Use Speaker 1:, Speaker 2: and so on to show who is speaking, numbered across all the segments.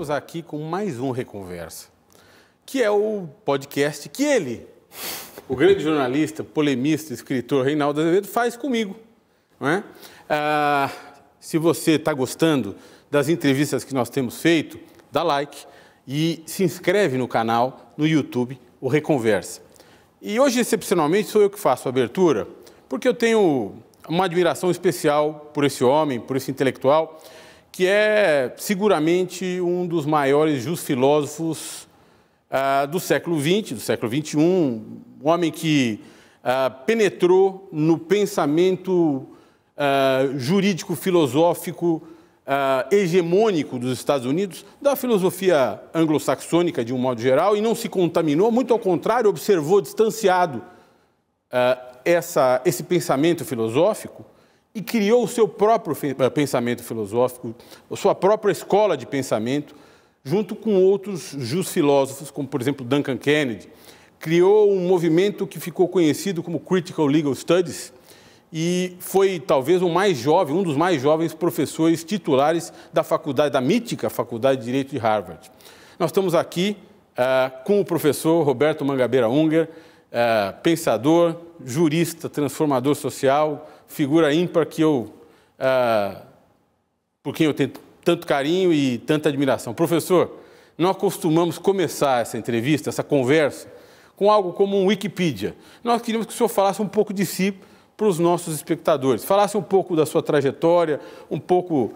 Speaker 1: estamos aqui com mais um Reconversa, que é o podcast que ele, o grande jornalista, polemista, escritor Reinaldo Azevedo, faz comigo. Não é? Ah, se você está gostando das entrevistas que nós temos feito, dá like e se inscreve no canal no YouTube, o Reconversa. E hoje, excepcionalmente, sou eu que faço a abertura, porque eu tenho uma admiração especial por esse homem, por esse intelectual, que é seguramente um dos maiores filósofos uh, do século XX, do século XXI, um. Homem que uh, penetrou no pensamento uh, jurídico-filosófico hegemônico dos Estados Unidos, da filosofia anglo-saxônica de um modo geral, e não se contaminou, muito ao contrário, observou distanciado essa, esse pensamento filosófico e criou o seu próprio eh, pensamento filosófico, a sua própria escola de pensamento, junto com outros justos filósofos, como, por exemplo, Duncan Kennedy. Criou um movimento que ficou conhecido como Critical Legal Studies e foi talvez o mais jovem, um dos mais jovens professores titulares da faculdade, da mítica Faculdade de Direito de Harvard. Nós estamos aqui uh, com o professor Roberto Mangabeira Unger, uh, pensador, jurista, transformador social, figura ímpar que eu, ah, por quem eu tenho tanto carinho e tanta admiração. Professor, nós costumamos começar essa entrevista, essa conversa, com algo como um Wikipedia. Nós queríamos que o senhor falasse um pouco de si para os nossos espectadores, falasse um pouco da sua trajetória, um pouco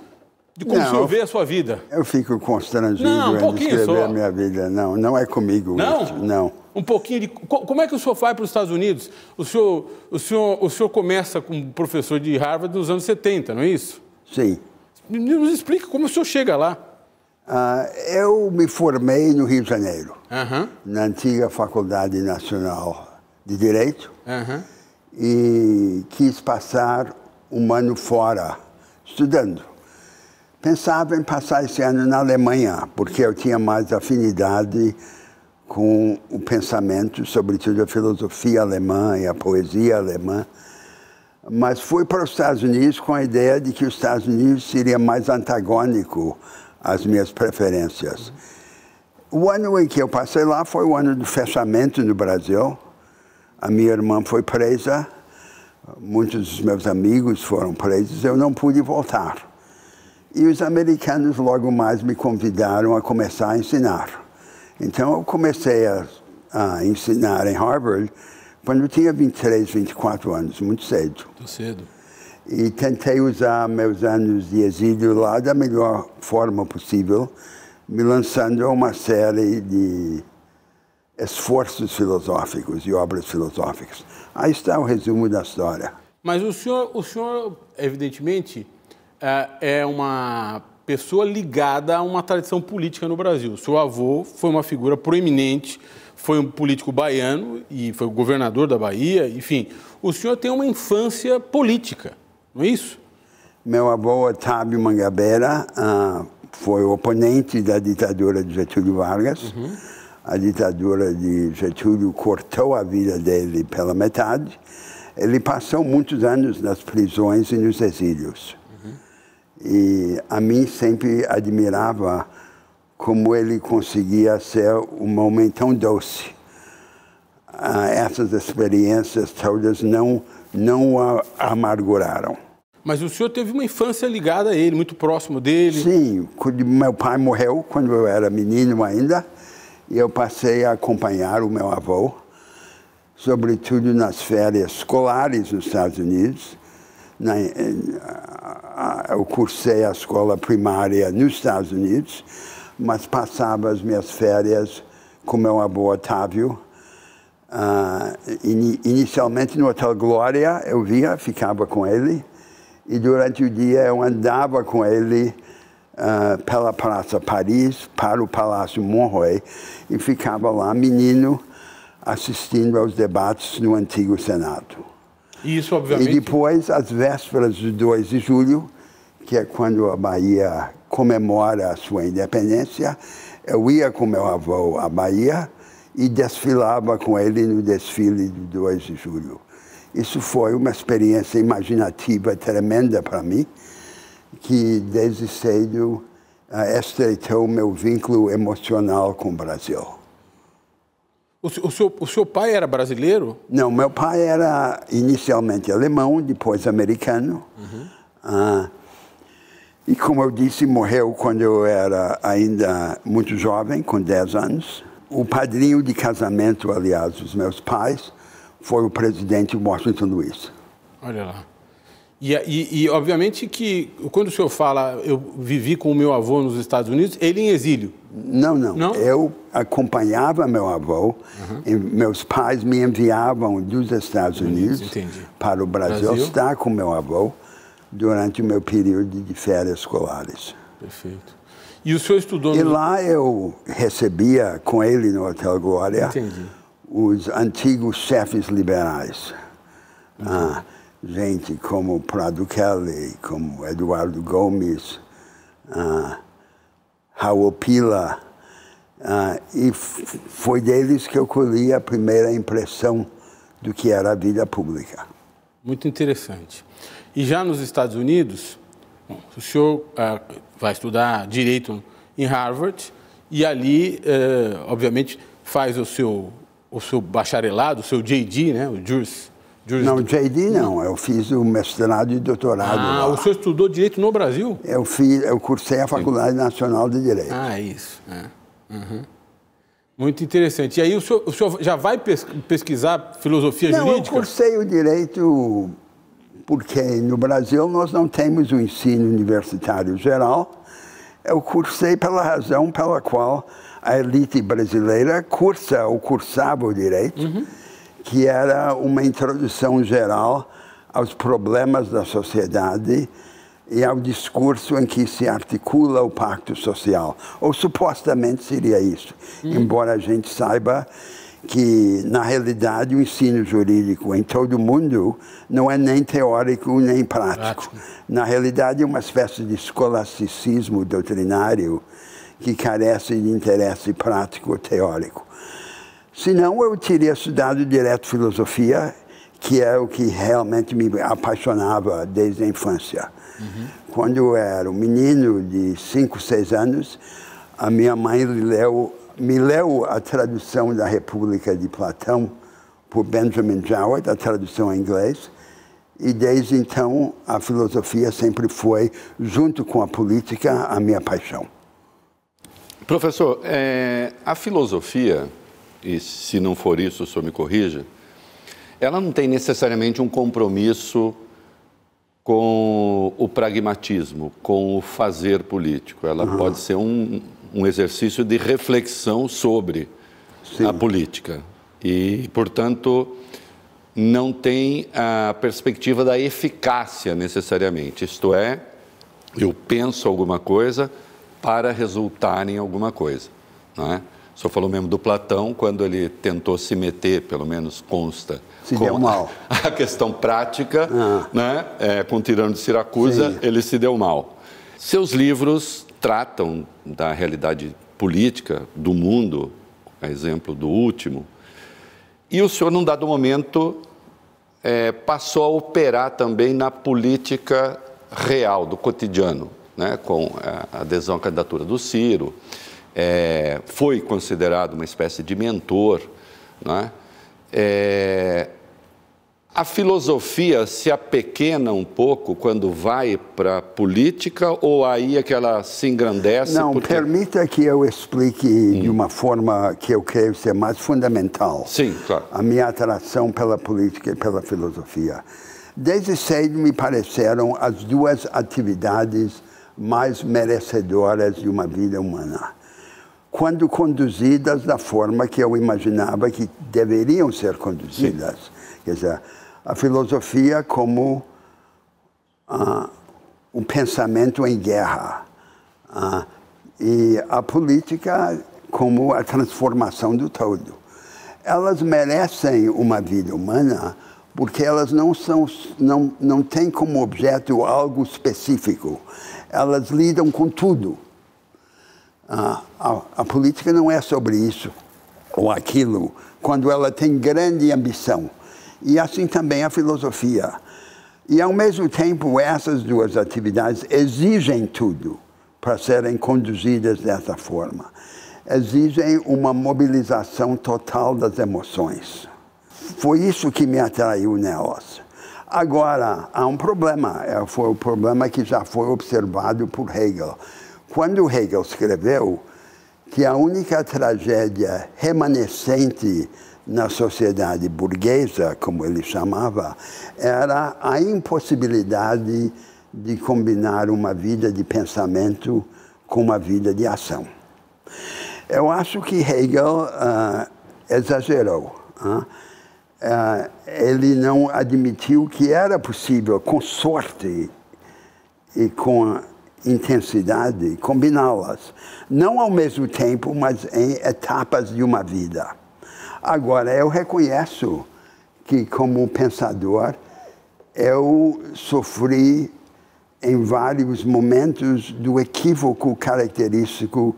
Speaker 1: de como não, o senhor vê a sua vida.
Speaker 2: Eu fico constrangido não, um em escrever só. a minha vida. Não, não é comigo.
Speaker 1: Não?
Speaker 2: Isso. Não
Speaker 1: um pouquinho de. Como é que o senhor vai para os Estados Unidos? O senhor, o senhor, o senhor começa como professor de Harvard nos anos 70, não é isso?
Speaker 2: Sim.
Speaker 1: Nos explica como o senhor chega lá.
Speaker 2: Uh, eu me formei no Rio de Janeiro, na antiga Faculdade Nacional de Direito, e quis passar um ano fora, estudando. Pensava em passar esse ano na Alemanha, porque eu tinha mais afinidade com o pensamento, sobretudo a filosofia alemã e a poesia alemã, mas fui para os Estados Unidos com a ideia de que os Estados Unidos seria mais antagônico às minhas preferências. O ano em que eu passei lá foi o ano do fechamento no Brasil. A minha irmã foi presa, muitos dos meus amigos foram presos, eu não pude voltar. E os americanos logo mais me convidaram a começar a ensinar. Então eu comecei a, a ensinar em Harvard quando eu tinha 23, 24 anos, muito cedo.
Speaker 1: Muito cedo.
Speaker 2: E tentei usar meus anos de exílio lá da melhor forma possível, me lançando a uma série de esforços filosóficos e obras filosóficas. Aí está o resumo da história.
Speaker 1: Mas o senhor, o senhor evidentemente, é, é uma pessoa ligada a uma tradição política no Brasil. Seu avô foi uma figura proeminente, foi um político baiano e foi governador da Bahia, enfim. O senhor tem uma infância política, não é isso?
Speaker 2: Meu avô, Otávio Mangabeira, uh, foi oponente da ditadura de Getúlio Vargas. Uhum. A ditadura de Getúlio cortou a vida dele pela metade. Ele passou muitos anos nas prisões e nos exílios. E a mim sempre admirava como ele conseguia ser um homem tão doce. Ah, essas experiências todas não, não a amarguraram.
Speaker 1: Mas o senhor teve uma infância ligada a ele, muito próximo dele?
Speaker 2: Sim, meu pai morreu quando eu era menino ainda, e eu passei a acompanhar o meu avô, sobretudo nas férias escolares nos Estados Unidos na, eu cursei a escola primária nos Estados Unidos, mas passava as minhas férias com meu avô Otávio. Uh, in, inicialmente no Hotel Glória, eu via, ficava com ele, e durante o dia eu andava com ele uh, pela Praça Paris para o Palácio Monroy e ficava lá, menino, assistindo aos debates no antigo Senado.
Speaker 1: Isso, obviamente.
Speaker 2: E depois, às vésperas do 2 de julho, que é quando a Bahia comemora a sua independência, eu ia com meu avô à Bahia e desfilava com ele no desfile do 2 de julho. Isso foi uma experiência imaginativa tremenda para mim, que desde cedo uh, estreitou meu vínculo emocional com o Brasil.
Speaker 1: O, o, seu, o seu pai era brasileiro?
Speaker 2: Não, meu pai era inicialmente alemão, depois americano. Uhum. Uh, e como eu disse, morreu quando eu era ainda muito jovem, com 10 anos. O padrinho de casamento, aliás, dos meus pais, foi o presidente Washington Luiz.
Speaker 1: Olha lá. E, e, e, obviamente que quando o senhor fala, eu vivi com o meu avô nos Estados Unidos, ele em exílio.
Speaker 2: Não, não. não? Eu acompanhava meu avô. Uhum. meus pais me enviavam dos Estados Unidos Entendi. para o Brasil, Brasil estar com meu avô durante o meu período de férias escolares.
Speaker 1: Perfeito. E o senhor estudou...
Speaker 2: No... E lá eu recebia com ele no Hotel Glória Entendi. os antigos chefes liberais. Ah, gente como Prado Kelly, como Eduardo Gomes, uh, Raul Pila, uh, e foi deles que eu colhi a primeira impressão do que era a vida pública.
Speaker 1: Muito interessante. E já nos Estados Unidos, bom, o senhor uh, vai estudar direito em Harvard e ali, uh, obviamente, faz o seu o seu bacharelado, o seu JD, né, o Juris
Speaker 2: não, JD não. Eu fiz o mestrado e doutorado.
Speaker 1: Ah, lá. o senhor estudou Direito no Brasil?
Speaker 2: Eu, fiz, eu cursei a Faculdade Nacional de Direito.
Speaker 1: Ah, isso. É. Uhum. Muito interessante. E aí o senhor, o senhor já vai pesquisar filosofia
Speaker 2: não,
Speaker 1: jurídica?
Speaker 2: eu cursei o Direito porque no Brasil nós não temos o ensino universitário geral. Eu cursei pela razão pela qual a elite brasileira cursa ou cursava o Direito. Uhum que era uma introdução geral aos problemas da sociedade e ao discurso em que se articula o pacto social. Ou supostamente seria isso, hum. embora a gente saiba que, na realidade, o ensino jurídico em todo o mundo não é nem teórico nem prático. prático. Na realidade, é uma espécie de escolasticismo doutrinário que carece de interesse prático ou teórico. Senão eu teria estudado direto filosofia, que é o que realmente me apaixonava desde a infância. Uhum. Quando eu era um menino de 5, 6 anos, a minha mãe leu, me leu a tradução da República de Platão por Benjamin Jowett, a tradução em inglês, e desde então a filosofia sempre foi, junto com a política, a minha paixão.
Speaker 3: Professor, é, a filosofia e se não for isso, o senhor me corrija, ela não tem necessariamente um compromisso com o pragmatismo, com o fazer político. Ela uhum. pode ser um, um, exercício de reflexão sobre Sim. a política. E, portanto, não tem a perspectiva da eficácia necessariamente. Isto é, eu penso alguma coisa para resultar em alguma coisa. Não é? O senhor falou mesmo do Platão, quando ele tentou se meter, pelo menos consta,
Speaker 2: se com deu mal.
Speaker 3: a questão prática, ah. né? É, com o tirano de Siracusa, Sim. ele se deu mal. Seus livros tratam da realidade política do mundo, a exemplo do último, e o senhor, num dado momento, é, passou a operar também na política real, do cotidiano, né? com a adesão à candidatura do Ciro é, foi considerado uma espécie de mentor. Né? É, a filosofia se apequena um pouco quando vai para a política ou aí é que ela se engrandece?
Speaker 2: Não, porque... permita que eu explique hum. de uma forma que eu creio ser mais fundamental.
Speaker 3: Sim, claro.
Speaker 2: A minha atração pela política e pela filosofia. Desde cedo me pareceram as duas atividades mais merecedoras de uma vida humana quando conduzidas da forma que eu imaginava que deveriam ser conduzidas. Sim. Quer dizer, a filosofia como uh, um pensamento em guerra uh, e a política como a transformação do todo. Elas merecem uma vida humana porque elas não, são, não, não têm como objeto algo específico. Elas lidam com tudo. A, a, a, política não é sobre isso ou aquilo, quando ela tem grande ambição. E assim também a filosofia. E, ao mesmo tempo, essas duas atividades exigem tudo, para serem conduzidas dessa forma. Exigem uma mobilização total das emoções. Foi isso que me atraiu nelas. Agora, há um problema. É, foi o problema que já foi observado por Hegel. Quando Hegel escreveu que a única tragédia remanescente na sociedade burguesa, como ele chamava, era a impossibilidade de combinar uma vida de pensamento com uma vida de ação. Eu acho que Hegel uh, exagerou. Uh, uh, ele não admitiu que era possível, com sorte e com intensidade, combiná-las. Não ao mesmo tempo, mas em etapas de uma vida. Agora, eu reconheço que, como pensador, eu sofri em vários momentos do equívoco característico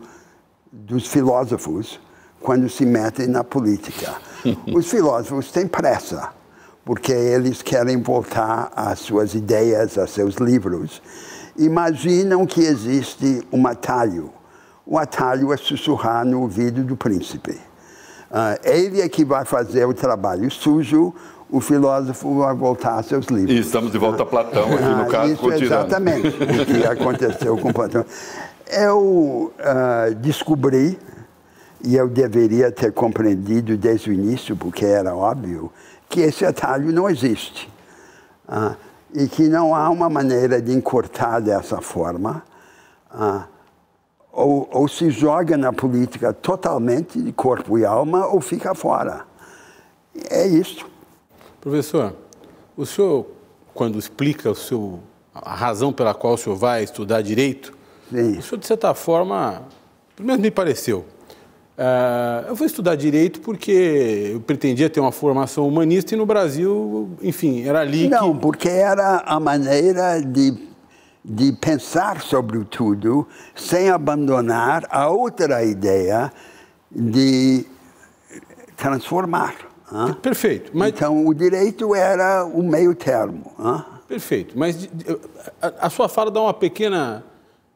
Speaker 2: dos filósofos quando se metem na política. Os filósofos têm pressa, porque eles querem voltar às suas ideias, a seus livros. Imaginam que existe um atalho. O atalho é sussurrar no ouvido do príncipe. Uh, ele é que vai fazer o trabalho sujo, o filósofo vai voltar a seus livros.
Speaker 3: E estamos de volta a Platão aqui no ah, caso
Speaker 2: Isso exatamente o que aconteceu com Platão. Eu uh, descobri, e eu deveria ter compreendido desde o início, porque era óbvio, que esse atalho não existe. Uh, e que não há uma maneira de encurtar dessa forma. Uh, ou, ou se joga na política totalmente de corpo e alma, ou fica fora. É isso.
Speaker 1: Professor, o senhor, quando explica o seu, a razão pela qual o senhor vai estudar direito, Sim. o senhor, de certa forma, pelo menos me pareceu, eu vou estudar direito porque eu pretendia ter uma formação humanista e no Brasil, enfim, era ali
Speaker 2: Não, que... porque era a maneira de, de pensar sobre tudo sem abandonar a outra ideia de transformar.
Speaker 1: Perfeito.
Speaker 2: Mas... Então, o direito era o meio termo.
Speaker 1: Perfeito. Mas a, a sua fala dá uma pequena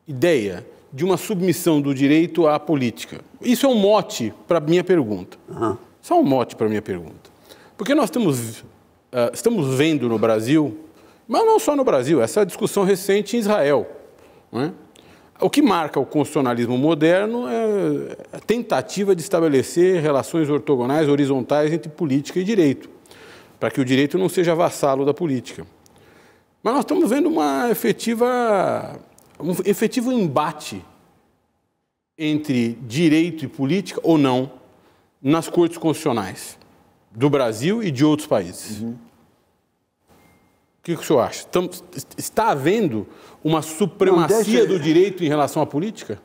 Speaker 1: ideia de uma submissão do direito à política. Isso é um mote para a minha pergunta. Isso é um mote para a minha pergunta. Porque nós estamos, uh, estamos vendo no Brasil, mas não só no Brasil, essa discussão recente em Israel. Não é? O que marca o constitucionalismo moderno é a tentativa de estabelecer relações ortogonais, horizontais entre política e direito, para que o direito não seja vassalo da política. Mas nós estamos vendo uma efetiva, um efetivo embate entre direito e política, ou não, nas cortes constitucionais do Brasil e de outros países. Uhum. O que, que o senhor acha? Estamos, está havendo uma supremacia não, deixa... do direito em relação à política?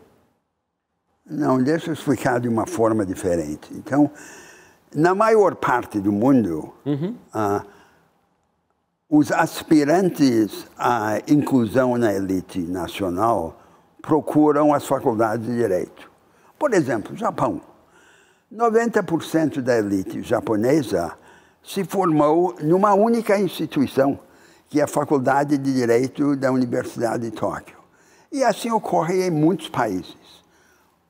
Speaker 2: Não, deixa eu explicar de uma forma diferente. Então, na maior parte do mundo, uhum. uh, os aspirantes à inclusão na elite nacional procuram as faculdades de direito. Por exemplo, Japão. 90% da elite japonesa se formou numa única instituição, que é a Faculdade de Direito da Universidade de Tóquio. E assim ocorre em muitos países.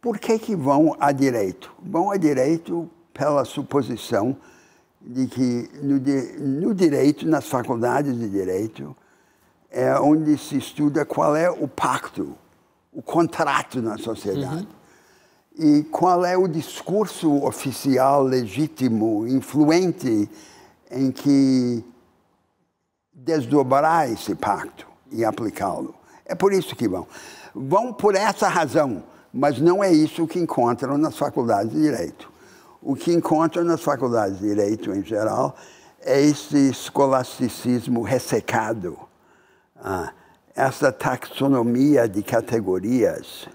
Speaker 2: Por que, que vão a direito? Vão a direito pela suposição de que no, no direito, nas faculdades de direito, é onde se estuda qual é o pacto, o contrato na sociedade. Uhum. E qual é o discurso oficial, legítimo, influente, em que desdobrar esse pacto e aplicá-lo. É por isso que vão. Vão por essa razão, mas não é isso que encontram nas faculdades de direito. O que encontram nas faculdades de direito, em geral, é esse escolasticismo ressecado, ah, essa taxonomia de categorias.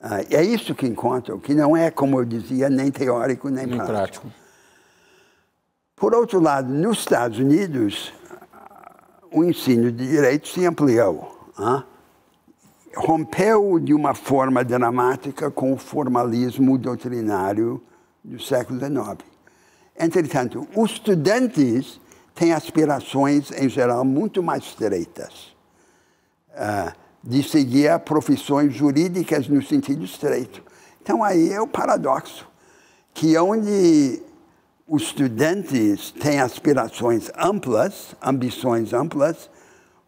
Speaker 2: Ah, é isso que encontram, que não é, como eu dizia, nem teórico nem, nem prático. prático. Por outro lado, nos Estados Unidos, o ensino de direito se ampliou. Hein? Rompeu de uma forma dramática com o formalismo doutrinário do século XIX. Entretanto, os estudantes têm aspirações, em geral, muito mais estreitas. Uh, de seguir profissões jurídicas no sentido estreito. Então aí é o paradoxo, que onde os estudantes têm aspirações amplas, ambições amplas,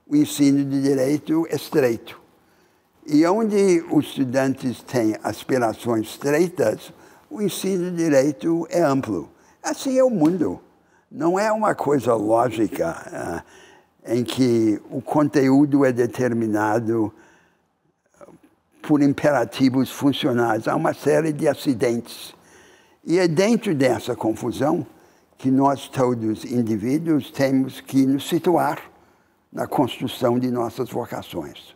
Speaker 2: o ensino de direito é estreito. E onde os estudantes têm aspirações estreitas, o ensino de direito é amplo. Assim é o mundo. Não é uma coisa lógica uh, em que o conteúdo é determinado por imperativos funcionais. Há uma série de acidentes. E é dentro dessa confusão que nós, todos indivíduos, temos que nos situar na construção de nossas vocações.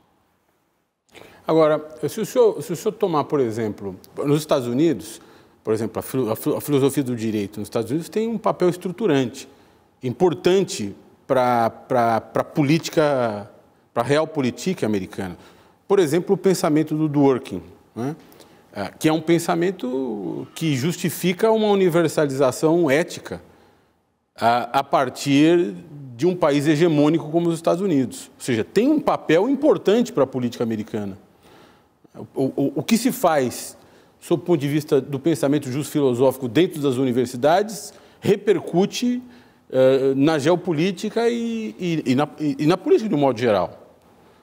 Speaker 1: Agora, se o senhor, se o senhor tomar, por exemplo, nos Estados Unidos, por exemplo, a, filosofia do direito nos Estados Unidos tem um papel estruturante, importante para a política, para a política americana. Por exemplo, o pensamento do Dworkin, né? É, que é um pensamento que justifica uma universalização ética a, a partir de um país hegemônico como os Estados Unidos. Ou seja, tem um papel importante para a política americana. O, o, o que se faz, sob o ponto de vista do pensamento justo filosófico dentro das universidades, repercute uh, na geopolítica e, e, e, na, e, na, política de um modo geral.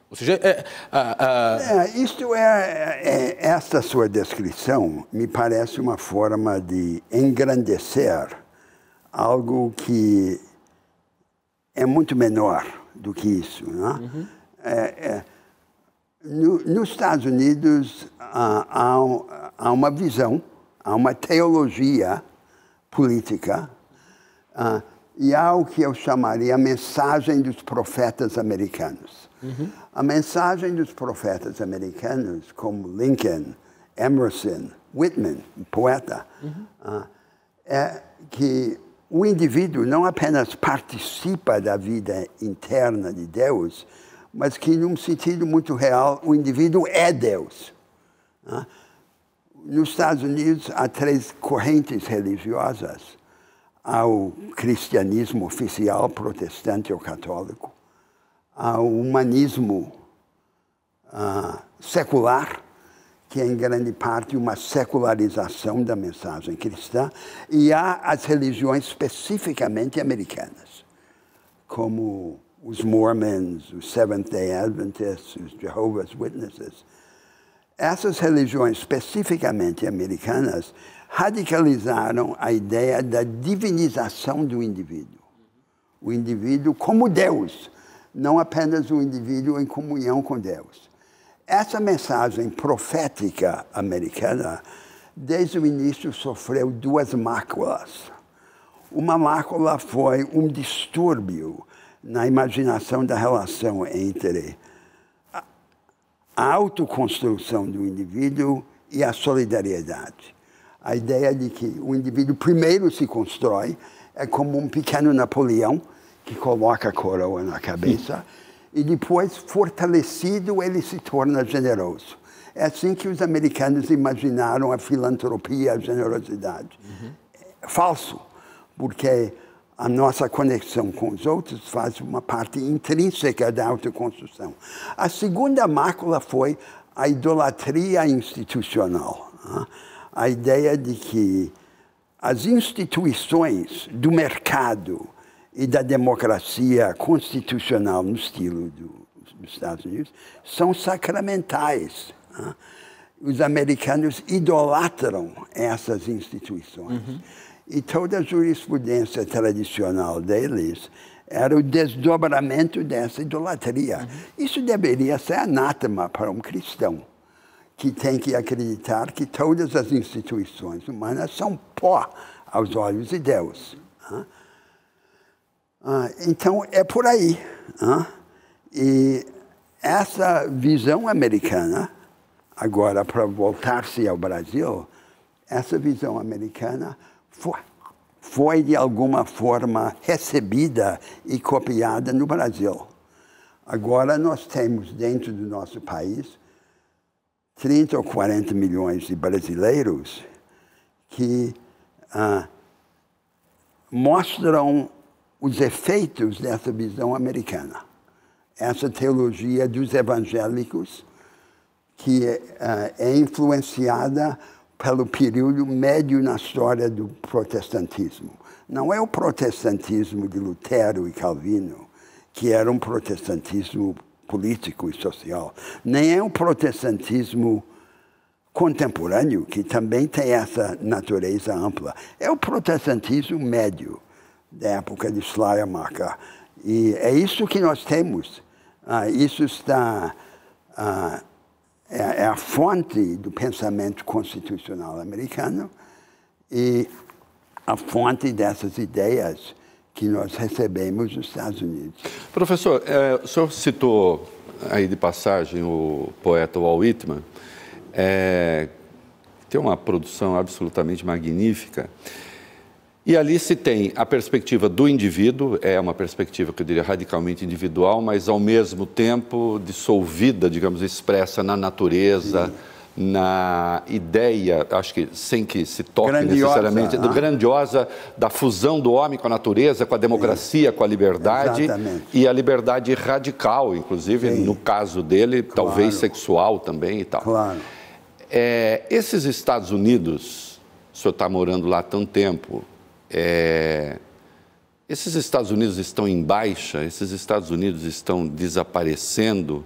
Speaker 1: Ou seja, é,
Speaker 2: é, isto é, é, esta sua descrição me parece uma forma de engrandecer algo que é muito menor do que isso. Né? Uhum. É, é, no, nos Estados Unidos há, há, há, uma visão, há uma teologia política uh, e há o que eu chamaria a mensagem dos profetas americanos. Uhum. A mensagem dos profetas americanos, como Lincoln, Emerson, Whitman, poeta, uhum. uh, é que o indivíduo não apenas participa da vida interna de Deus, mas que, num sentido muito real, o indivíduo é Deus. Né? Nos Estados Unidos, há três correntes religiosas: há o cristianismo oficial, protestante ou católico, há o humanismo uh, secular, que é em grande parte uma secularização da mensagem cristã, e há as religiões especificamente americanas, como os Mormons, os Seventh-day Adventists, os Jehovah's Witnesses. Essas religiões especificamente americanas radicalizaram a ideia da divinização do indivíduo. O indivíduo como Deus, não apenas o indivíduo em comunhão com Deus. Essa mensagem profética americana, desde o início, sofreu duas máculas. Uma mácula foi um distúrbio na imaginação da relação entre autoconstrução do indivíduo e a solidariedade. A ideia de que o indivíduo primeiro se constrói é como um pequeno Napoleão que coloca a coroa na cabeça e depois, fortalecido, ele se torna generoso. É assim que os americanos imaginaram a filantropia, a generosidade. Uhum. É falso, porque a nossa conexão com os outros faz uma parte intrínseca da autoconstrução. A segunda mácula foi a idolatria institucional. Né? A ideia de que as instituições do mercado, e da democracia constitucional no estilo do, dos Estados Unidos são sacramentais. Né? Os americanos idolatram essas instituições. Uhum. E toda a jurisprudência tradicional deles era o desdobramento dessa idolatria. Uhum. Isso deveria ser anátema para um cristão, que tem que acreditar que todas as instituições humanas são pó aos olhos de Deus. Então, é por aí. E essa visão americana, agora para voltar-se ao Brasil, essa visão americana foi, de alguma forma recebida e copiada no Brasil. Agora nós temos dentro do nosso país 30 ou 40 milhões de brasileiros que ah, mostram os efeitos dessa visão americana. essa teologia dos evangélicos que uh, é influenciada pelo período médio na história do protestantismo. Não é o protestantismo de Lutero e Calvino, que era um protestantismo político e social, nem é o protestantismo contemporâneo, que também tem essa natureza ampla. É o protestantismo médio, da época de Schleiermacher. E é isso que nós temos. Ah, isso está. Ah, é, é a fonte do pensamento constitucional americano e a fonte dessas ideias que nós recebemos nos Estados Unidos.
Speaker 3: Professor, é, o senhor citou aí de passagem o poeta Walt Whitman, é, tem uma produção absolutamente magnífica. E ali se tem a perspectiva do indivíduo, é uma perspectiva que eu diria radicalmente individual, mas ao mesmo tempo dissolvida, digamos, expressa na natureza, Sim. na ideia, acho que sem que se toque grandiosa, necessariamente, do grandiosa da fusão do homem com a natureza, com a democracia, Sim. com a liberdade Exatamente. e a liberdade radical, inclusive Sim. no caso dele, claro. talvez sexual também e tal.
Speaker 2: Claro.
Speaker 3: É, esses Estados Unidos, o senhor está morando lá há tanto tempo, é, esses Estados Unidos estão em baixa? Esses Estados Unidos estão desaparecendo?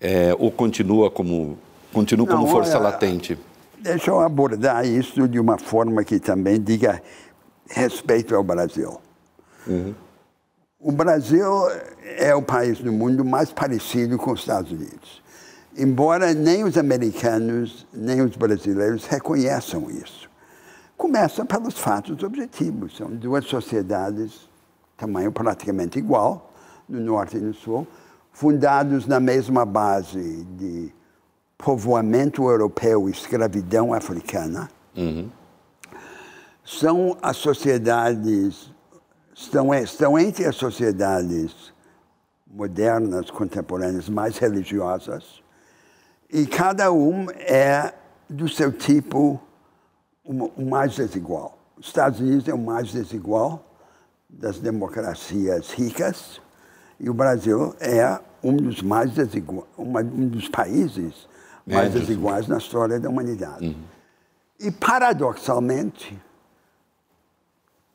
Speaker 3: É, ou continua como, continua Não, como força olha, latente?
Speaker 2: Deixa eu abordar isso de uma forma que também diga respeito ao Brasil. Uhum. O Brasil é o país do mundo mais parecido com os Estados Unidos. Embora nem os americanos, nem os brasileiros reconheçam isso. Começa pelos fatos objetivos. São duas sociedades, tamanho praticamente igual, no norte e no sul, fundados na mesma base de povoamento europeu e escravidão africana. Uhum. São as sociedades, estão, estão entre as sociedades modernas, contemporâneas, mais religiosas, e cada um é do seu tipo o mais desigual. Os Estados Unidos é o mais desigual das democracias ricas e o Brasil é um dos mais desiguais, um dos países mais é, desiguais na história da humanidade. Uhum. E paradoxalmente,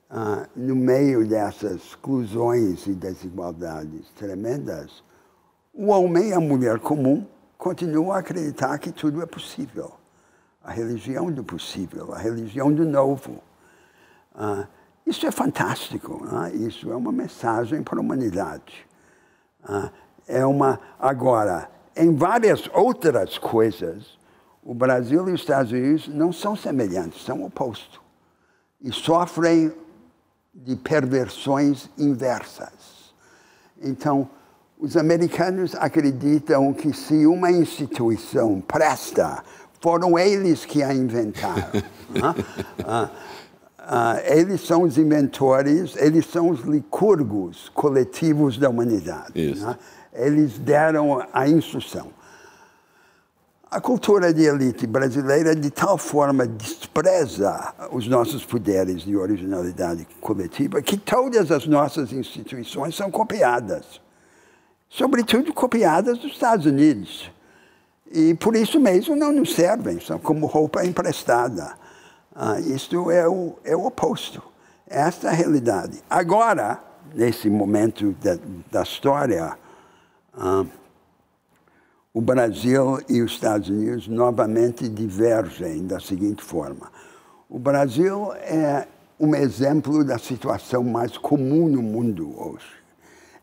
Speaker 2: ah, no meio dessas exclusões e desigualdades tremendas, o homem e a mulher comum continuam a acreditar que tudo é possível a religião do possível, a religião do novo. Ah, isso é fantástico, ah, isso é uma mensagem para a humanidade. Ah, é uma agora em várias outras coisas o Brasil e os Estados Unidos não são semelhantes, são opostos e sofrem de perversões inversas. Então, os americanos acreditam que se uma instituição presta foram eles que a inventaram. ah, ah, eles são os inventores, eles são os licurgos coletivos da humanidade. Né? Eles deram a instrução. A cultura de elite brasileira, de tal forma, despreza os nossos poderes de originalidade coletiva que todas as nossas instituições são copiadas. Sobretudo copiadas dos Estados Unidos. E por isso mesmo não nos servem, são como roupa emprestada. Ah, isto é o, é o oposto. Esta é a realidade. Agora, nesse momento da, da história, ah, o Brasil e os Estados Unidos novamente divergem da seguinte forma. O Brasil é um exemplo da situação mais comum no mundo hoje,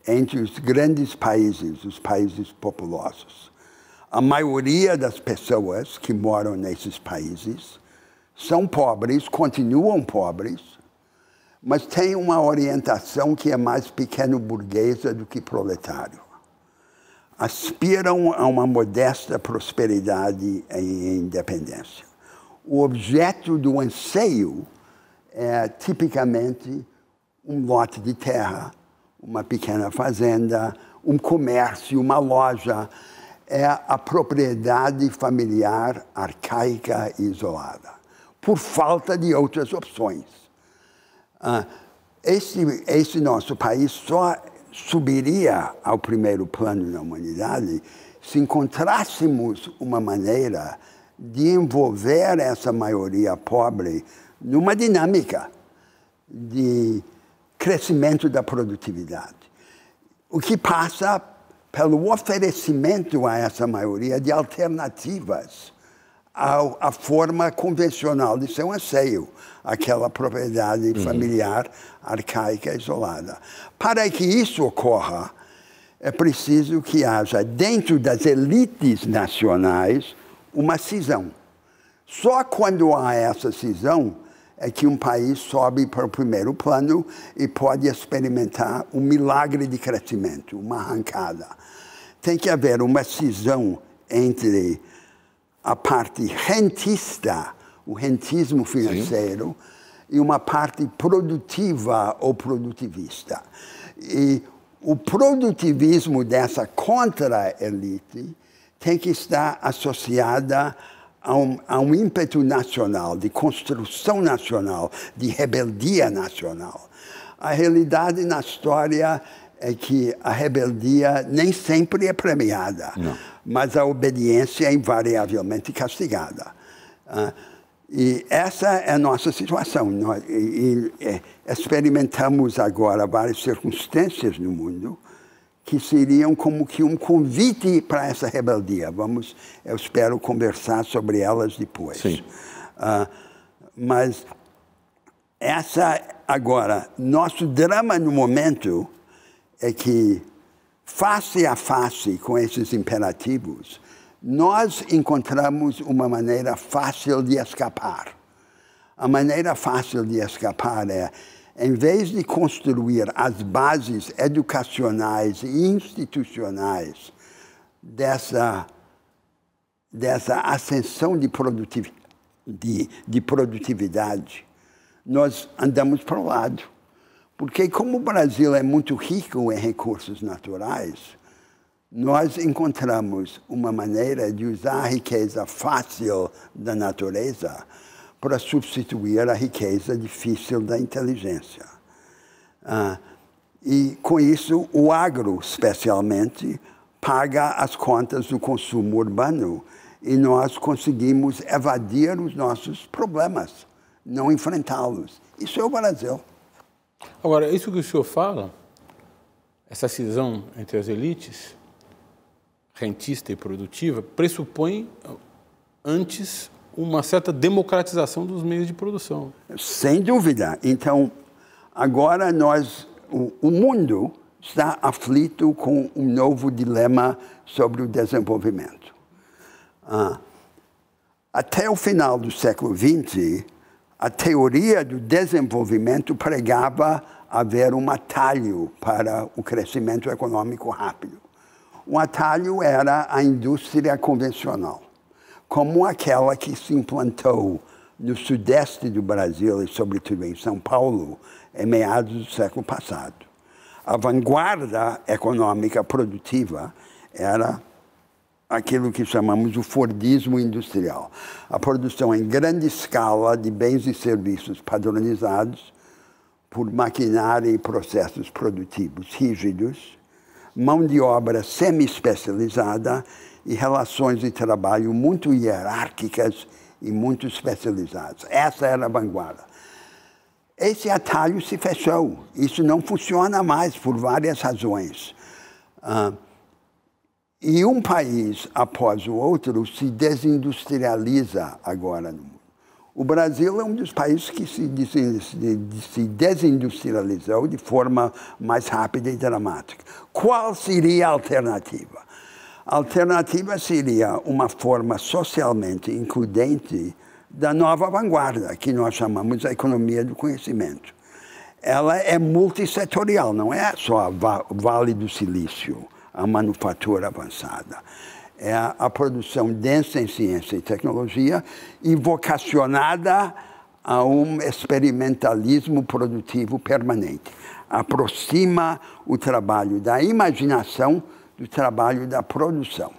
Speaker 2: entre os grandes países, os países populosos. A maioria das pessoas que moram nesses países são pobres, continuam pobres, mas têm uma orientação que é mais pequeno burguesa do que proletário. Aspiram a uma modesta prosperidade e independência. O objeto do anseio é tipicamente um lote de terra, uma pequena fazenda, um comércio, uma loja é a propriedade familiar arcaica e isolada, por falta de outras opções. Ah, esse, esse nosso país só subiria ao primeiro plano na humanidade se encontrássemos uma maneira de envolver essa maioria pobre numa dinâmica de crescimento da produtividade. O que passa pelo oferecimento a essa maioria de alternativas à, forma convencional de seu anseio, aquela propriedade uhum. familiar arcaica isolada. Para que isso ocorra, é preciso que haja dentro das elites nacionais uma cisão. Só quando há essa cisão é que um país sobe para o primeiro plano e pode experimentar um milagre de crescimento, uma arrancada. Tem que haver uma cisão entre a parte rentista, o rentismo financeiro, Sim. e uma parte produtiva ou produtivista. E o produtivismo dessa contra-elite tem que estar associada a um, a um ímpeto nacional, de construção nacional, de rebeldia nacional. A realidade na história é que a rebeldia nem sempre é premiada, Não. mas a obediência é invariavelmente castigada. Uh, e essa é a nossa situação. Nós, e, e, é, experimentamos agora várias circunstâncias no mundo que seriam como que um convite para essa rebeldia. Vamos, eu espero conversar sobre elas depois.
Speaker 3: Sim. Uh,
Speaker 2: mas essa agora, nosso drama no momento é que face a face com esses imperativos, nós encontramos uma maneira fácil de escapar. A maneira fácil de escapar é em vez de construir as bases educacionais e institucionais dessa, dessa ascensão de, produtiv, de, de produtividade, nós andamos para o lado. Porque, como o Brasil é muito rico em recursos naturais, nós encontramos uma maneira de usar a riqueza fácil da natureza para substituir a riqueza difícil da inteligência. Ah, e com isso, o agro, especialmente, paga as contas do consumo urbano e nós conseguimos evadir os nossos problemas, não enfrentá-los. Isso é o Brasil.
Speaker 1: Agora, isso que o senhor fala, essa cisão entre as elites, rentista e produtiva, pressupõe antes uma certa democratização dos meios de produção.
Speaker 2: Sem dúvida. Então, agora nós, o, o mundo está aflito com um novo dilema sobre o desenvolvimento. Ah, até o final do século XX, a teoria do desenvolvimento pregava haver um atalho para o crescimento econômico rápido. O atalho era a indústria convencional como aquela que se implantou no sudeste do Brasil e, sobretudo, em São Paulo, em meados do século passado. A vanguarda econômica produtiva era aquilo que chamamos o Fordismo industrial. A produção em grande escala de bens e serviços padronizados por maquinária e processos produtivos rígidos, mão de obra semi-especializada e relações de trabalho muito hierárquicas e muito especializadas. Essa era a vanguarda. Esse atalho se fechou. Isso não funciona mais por várias razões. Uh, e um país após o outro se desindustrializa agora no mundo. O Brasil é um dos países que se, se desindustrializou de forma mais rápida e dramática. Qual seria a alternativa? A alternativa seria uma forma socialmente includente da nova vanguarda, que nós chamamos de economia do conhecimento. Ela é multissetorial, não é só o Vale do Silício, a manufatura avançada. É a, a produção densa em ciência e tecnologia e vocacionada a um experimentalismo produtivo permanente. Aproxima o trabalho da imaginação do trabalho da produção.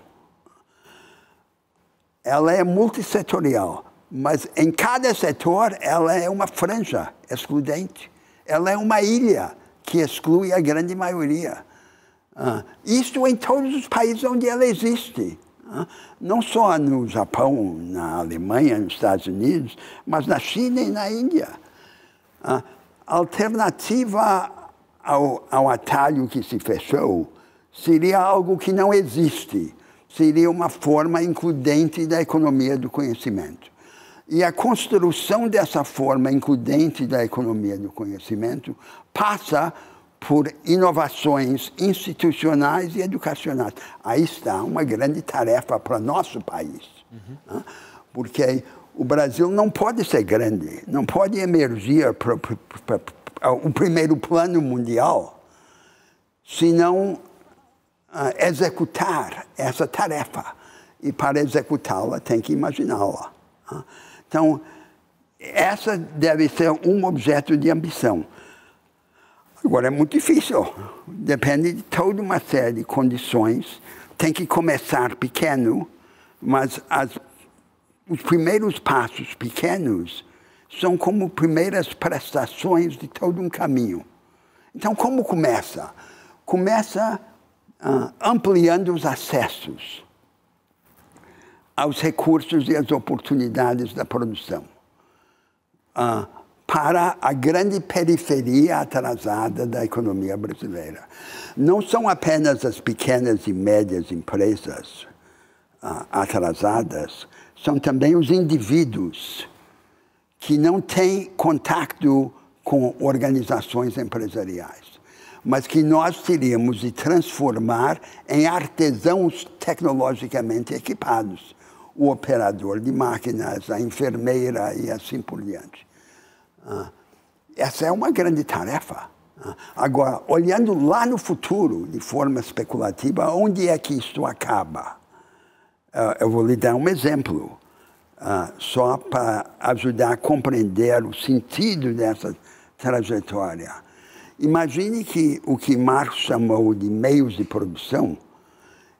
Speaker 2: Ela é multissetorial, mas em cada setor ela é uma franja excludente. Ela é uma ilha que exclui a grande maioria. Uh, isso em todos os países onde ela existe. Uh, não só no Japão, na Alemanha, nos Estados Unidos, mas na China e na Índia. Uh, alternativa ao, ao atalho que se fechou seria algo que não existe. Seria uma forma includente da economia do conhecimento. E a construção dessa forma includente da economia do conhecimento passa por inovações institucionais e educacionais. Aí está uma grande tarefa para nosso país. Uhum. Porque o Brasil não pode ser grande, não pode emergir para o primeiro plano mundial se não executar essa tarefa. E para executá-la tem que imaginá-la. Uh. Então, essa deve ser um objeto de ambição. Agora é muito difícil. Depende de toda uma série de condições. Tem que começar pequeno, mas as, os primeiros passos pequenos são como primeiras prestações de todo um caminho. Então, como começa? Começa ampliando os acessos aos recursos e às oportunidades da produção. Uh, para a grande periferia atrasada da economia brasileira. Não são apenas as pequenas e médias empresas uh, atrasadas, são também os indivíduos que não têm contato com organizações empresariais, mas que nós teríamos de transformar em artesãos tecnologicamente equipados. O operador de máquinas, a enfermeira e assim por diante. Ah, essa é uma grande tarefa. Ah, agora, olhando lá no futuro, de forma especulativa, onde é que isto acaba? Ah, eu vou lhe dar um exemplo, só para ajudar a compreender o sentido dessa trajetória. Imagine que o que Marx chamou de meios de produção,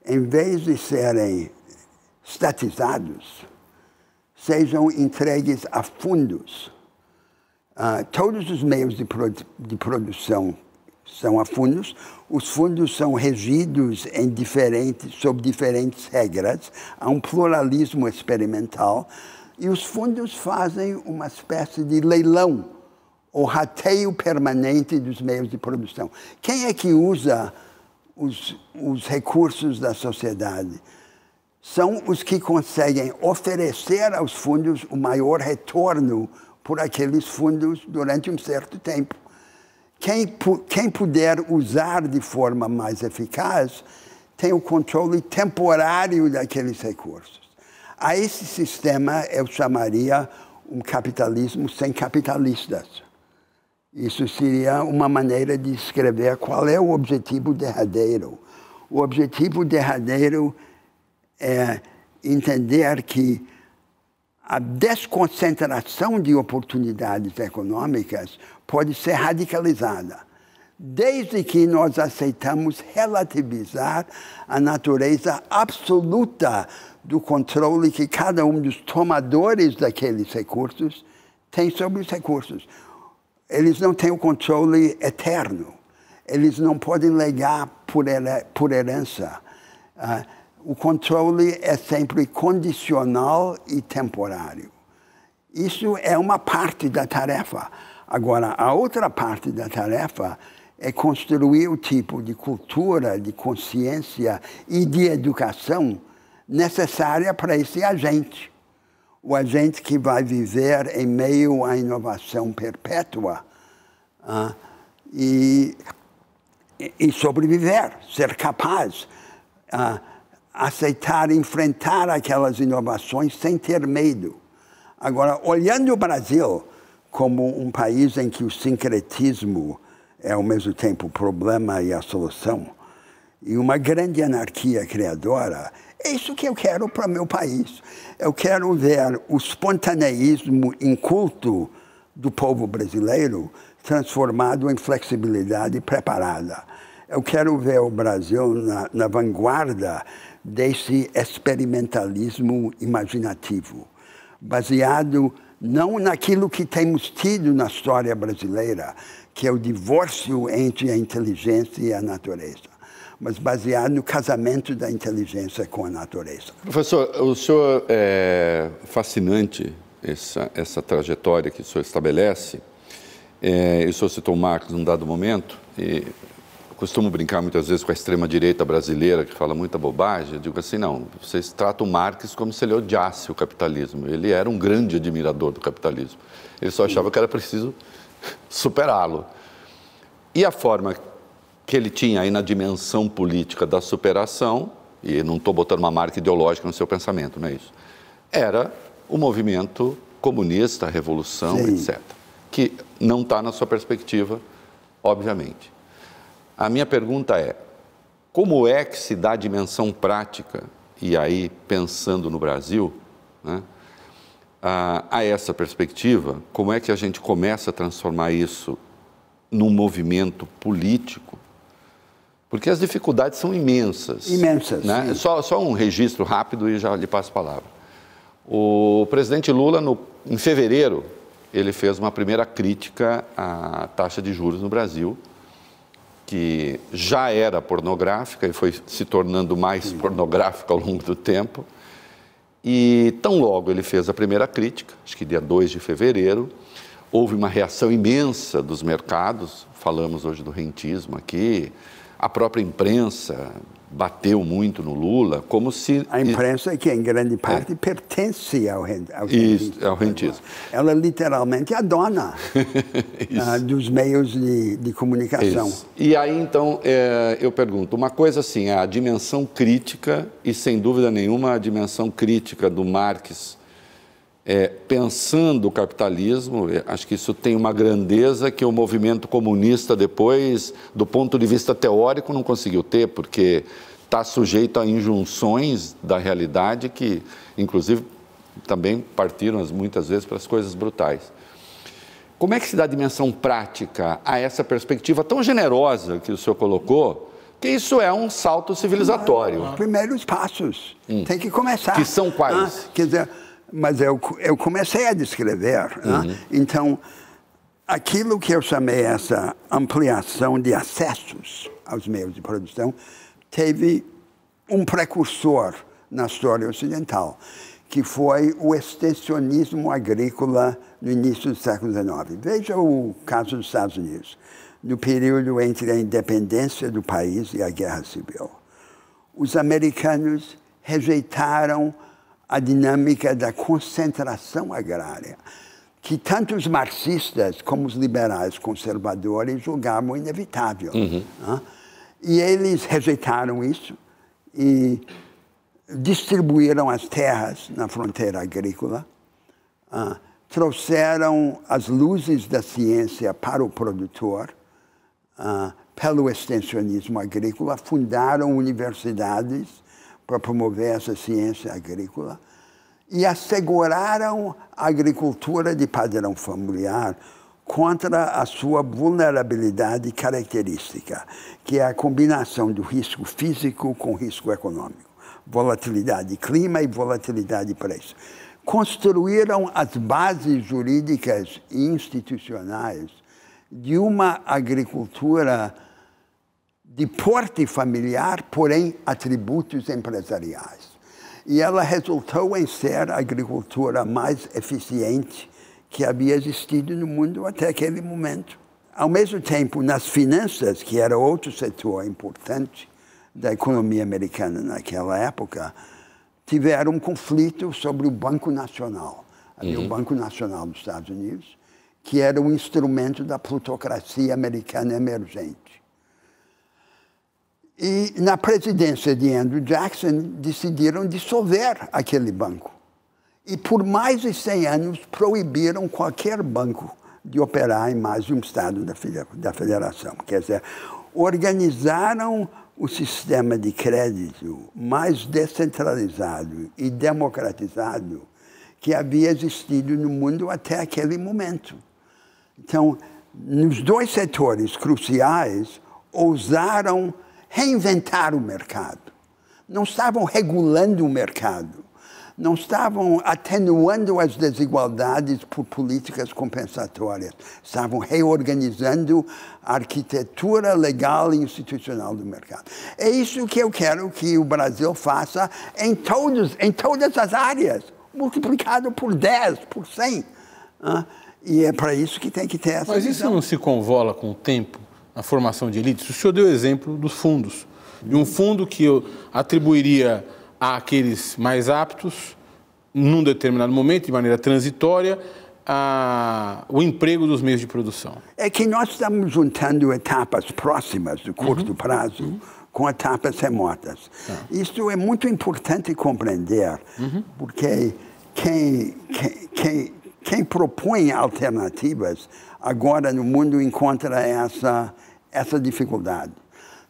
Speaker 2: em vez de serem estatizados, sejam entregues a fundos Uh, todos os meios de, de, produção são a fundos. Os fundos são regidos em diferentes, sob diferentes regras. Há um pluralismo experimental. E os fundos fazem uma espécie de leilão ou rateio permanente dos meios de produção. Quem é que usa os, os recursos da sociedade? São os que conseguem oferecer aos fundos o maior retorno por aqueles fundos durante um certo tempo. Quem, quem puder usar de forma mais eficaz tem o controle temporário daqueles recursos. A esse sistema eu chamaria um capitalismo sem capitalistas. Isso seria uma maneira de escrever qual é o objetivo derradeiro. O objetivo derradeiro é entender que a desconcentração de oportunidades econômicas pode ser radicalizada, desde que nós aceitamos relativizar a natureza absoluta do controle que cada um dos tomadores daqueles recursos tem sobre os recursos. Eles não têm o controle eterno. Eles não podem legar por, por herança. Uh, o controle é sempre condicional e temporário. Isso é uma parte da tarefa. Agora, a outra parte da tarefa é construir o tipo de cultura, de consciência e de educação necessária para esse agente. O agente que vai viver em meio à inovação perpétua uh, e, e sobreviver, ser capaz. Uh, aceitar, enfrentar aquelas inovações sem ter medo. Agora, olhando o Brasil como um país em que o sincretismo é ao mesmo tempo o problema e a solução, e uma grande anarquia criadora, é isso que eu quero para meu país. Eu quero ver o espontaneísmo inculto do povo brasileiro transformado em flexibilidade preparada. Eu quero ver o Brasil na, na vanguarda desse experimentalismo imaginativo, baseado não naquilo que temos tido na história brasileira, que é o divórcio entre a inteligência e a natureza, mas baseado no casamento da inteligência com a natureza.
Speaker 3: Professor, o senhor é fascinante essa, essa trajetória que o senhor estabelece. É, o senhor citou Marx num dado momento, e costumo brincar muitas vezes com a extrema-direita brasileira, que fala muita bobagem. Eu digo assim: não, vocês tratam Marx como se ele odiasse o capitalismo. Ele era um grande admirador do capitalismo. Ele só achava que era preciso superá-lo. E a forma que ele tinha aí na dimensão política da superação, e não estou botando uma marca ideológica no seu pensamento, não é isso? Era o movimento comunista, a revolução, Sim. etc. Que não está na sua perspectiva, obviamente. A minha pergunta é: como é que se dá a dimensão prática, e aí pensando no Brasil, né, a, a essa perspectiva, como é que a gente começa a transformar isso num movimento político? Porque as dificuldades são imensas.
Speaker 2: Imensas.
Speaker 3: Né? Só, só um registro rápido e já lhe passo a palavra. O presidente Lula, no, em fevereiro, ele fez uma primeira crítica à taxa de juros no Brasil, que já era pornográfica e foi se tornando mais pornográfica ao longo do tempo. E tão logo ele fez a primeira crítica, acho que dia 2 de fevereiro, houve uma reação imensa dos mercados, falamos hoje do rentismo aqui, a própria imprensa bateu muito no Lula, como se...
Speaker 2: A imprensa, que em grande parte é. pertence ao, ao
Speaker 3: rentismo. ao rentismo.
Speaker 2: Ela é literalmente a dona uh, dos meios de, de comunicação.
Speaker 3: Isso. E aí, então, é, eu pergunto, uma coisa assim, é a dimensão crítica, e sem dúvida nenhuma a dimensão crítica do Marx, é, pensando o capitalismo, é, acho que isso tem uma grandeza que o movimento comunista depois, do ponto de vista teórico, não conseguiu ter, porque está sujeito a injunções da realidade que, inclusive, também partiram muitas vezes para as coisas brutais. Como é que se dá dimensão prática a essa perspectiva tão generosa que o senhor colocou? Que isso é um salto civilizatório.
Speaker 2: Primeiros passos. Hum. Tem que começar.
Speaker 3: Que são quais?
Speaker 2: Ah, quer dizer, mas eu, eu comecei a descrever. Né? Uhum. Né? Então, aquilo que eu chamei essa ampliação de acessos aos meios de produção teve um precursor na história ocidental, que foi o extensionismo agrícola no início do século XIX. Veja o caso dos Estados Unidos, no período entre a independência do país e a Guerra Civil. Os americanos rejeitaram a dinâmica da concentração agrária, que tanto os marxistas como os liberais conservadores julgavam inevitável. Uhum. Né? E eles rejeitaram isso e distribuíram as terras na fronteira agrícola, uh, trouxeram as luzes da ciência para o produtor, uh, pelo extensionismo agrícola, fundaram universidades para promover essa ciência agrícola e asseguraram a agricultura de padrão familiar contra a sua vulnerabilidade característica, que é a combinação do risco físico com risco econômico, volatilidade de clima e volatilidade de preço. Construíram as bases jurídicas e institucionais de uma agricultura de porte familiar, porém atributos empresariais. E ela resultou em ser a agricultura mais eficiente que havia existido no mundo até aquele momento. Ao mesmo tempo, nas finanças, que era outro setor importante da economia americana naquela época, tiveram um conflito sobre o Banco Nacional. Havia uhum. o Banco Nacional dos Estados Unidos, que era um instrumento da plutocracia americana emergente. E na presidência de Andrew Jackson decidiram dissolver aquele banco. E por mais de 100 anos proibiram qualquer banco de operar em mais de um estado da federação. Quer dizer, organizaram o sistema de crédito mais descentralizado e democratizado que havia existido no mundo até aquele momento. Então, nos dois setores cruciais, ousaram reinventar o mercado. Não estavam regulando o mercado, não estavam atenuando as desigualdades por políticas compensatórias, estavam reorganizando a arquitetura legal e institucional do mercado. É isso que eu quero que o Brasil faça em, todos, em todas as áreas, multiplicado por 10, por 100. E é para isso que tem que ter essa
Speaker 1: Mas isso
Speaker 2: visão.
Speaker 1: não se convola com o tempo, na formação de elites? O senhor deu o exemplo dos fundos. De um fundo que eu atribuiria àqueles mais aptos, num determinado momento, de maneira transitória, a, o emprego dos meios de produção.
Speaker 2: É que nós estamos juntando etapas próximas do curto uhum. prazo uhum. com etapas remotas. Tá. Isso é muito importante compreender, uhum. porque quem, quem, quem, quem propõe alternativas agora no mundo encontra essa, essa dificuldade.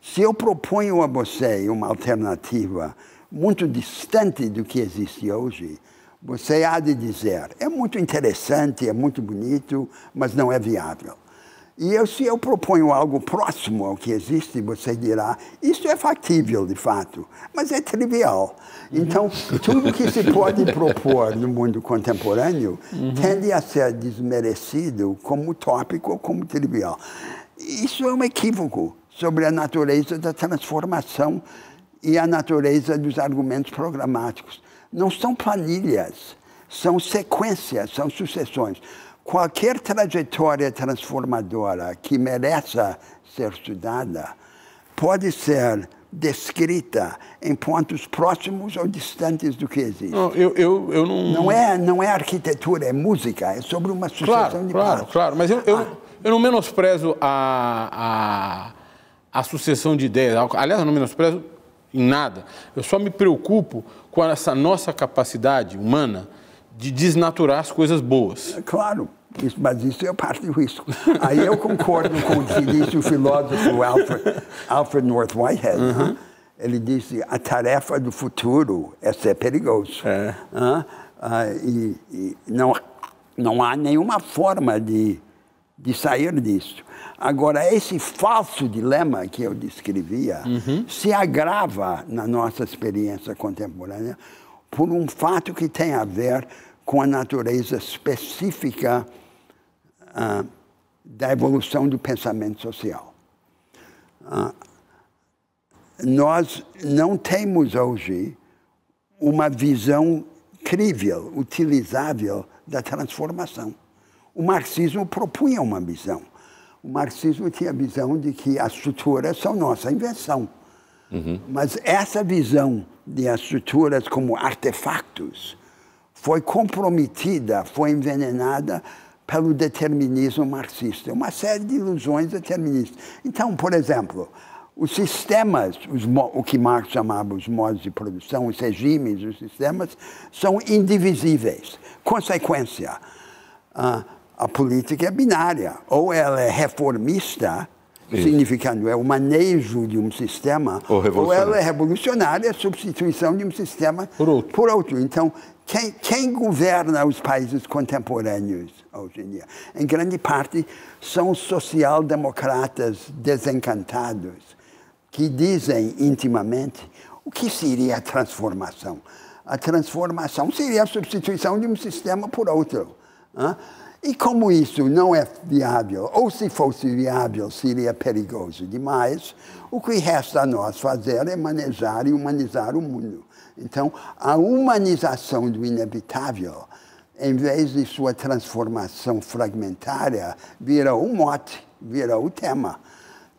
Speaker 2: Se eu proponho a você uma alternativa muito distante do que existe hoje, você há de dizer, é muito interessante, é muito bonito, mas não é viável. E eu, se eu proponho algo próximo ao que existe, você dirá, isso é factível de fato, mas é trivial. Uhum. Então, tudo que se pode propor no mundo contemporâneo uhum. tende a ser desmerecido como tópico ou como trivial. Isso é um equívoco sobre a natureza da transformação e a natureza dos argumentos programáticos. Não são planilhas, são sequências, são sucessões. Qualquer trajetória transformadora que mereça ser estudada pode ser descrita em pontos próximos ou distantes do que existe.
Speaker 1: Não, eu, eu, eu não...
Speaker 2: Não é, não é arquitetura, é música, é sobre uma sucessão
Speaker 1: claro,
Speaker 2: de
Speaker 1: claro,
Speaker 2: passos.
Speaker 1: Claro, mas eu, eu, ah. Eu não menosprezo a, a, a sucessão de ideias. Aliás, eu não menosprezo em nada. Eu só me preocupo com essa nossa capacidade humana de desnaturar as coisas boas.
Speaker 2: É claro, isso, mas isso é parte do risco. Aí eu concordo com o que disse o filósofo Alfred, Alfred North Whitehead. Uhum. Ele disse: a tarefa do futuro é ser perigoso. É. Uh, e, e não, não há nenhuma forma de, de sair disso. Agora, esse falso dilema que eu descrevia uhum. se agrava na nossa experiência contemporânea por um fato que tem a ver com a natureza específica uh, da evolução do pensamento social. Uh, nós não temos hoje uma visão crível, utilizável da transformação. O marxismo propunha uma visão o marxismo tinha a visão de que as estruturas são nossa invenção. Uhum. Mas essa visão de as estruturas como artefactos foi comprometida, foi envenenada pelo determinismo marxista, uma série de ilusões deterministas. Então, por exemplo, os sistemas, os, o que Marx chamava os modos de produção, os regimes, os sistemas, são indivisíveis. Consequência, uh, a política é binária. Ou ela é reformista, Isso. significando é o manejo de um sistema, ou, ou ela é revolucionária, a substituição de um sistema por outro. Por outro. Então, quem, quem, governa os países contemporâneos hoje em dia? Em grande parte, são social-democratas desencantados que dizem intimamente o que seria a transformação. A transformação seria a substituição de um sistema por outro. E como isso não é viável, ou se fosse viável, seria perigoso demais, o que resta a nós fazer é manejar e humanizar o mundo. Então, a humanização do inevitável, em vez de sua transformação fragmentária, vira o mote, vira o tema.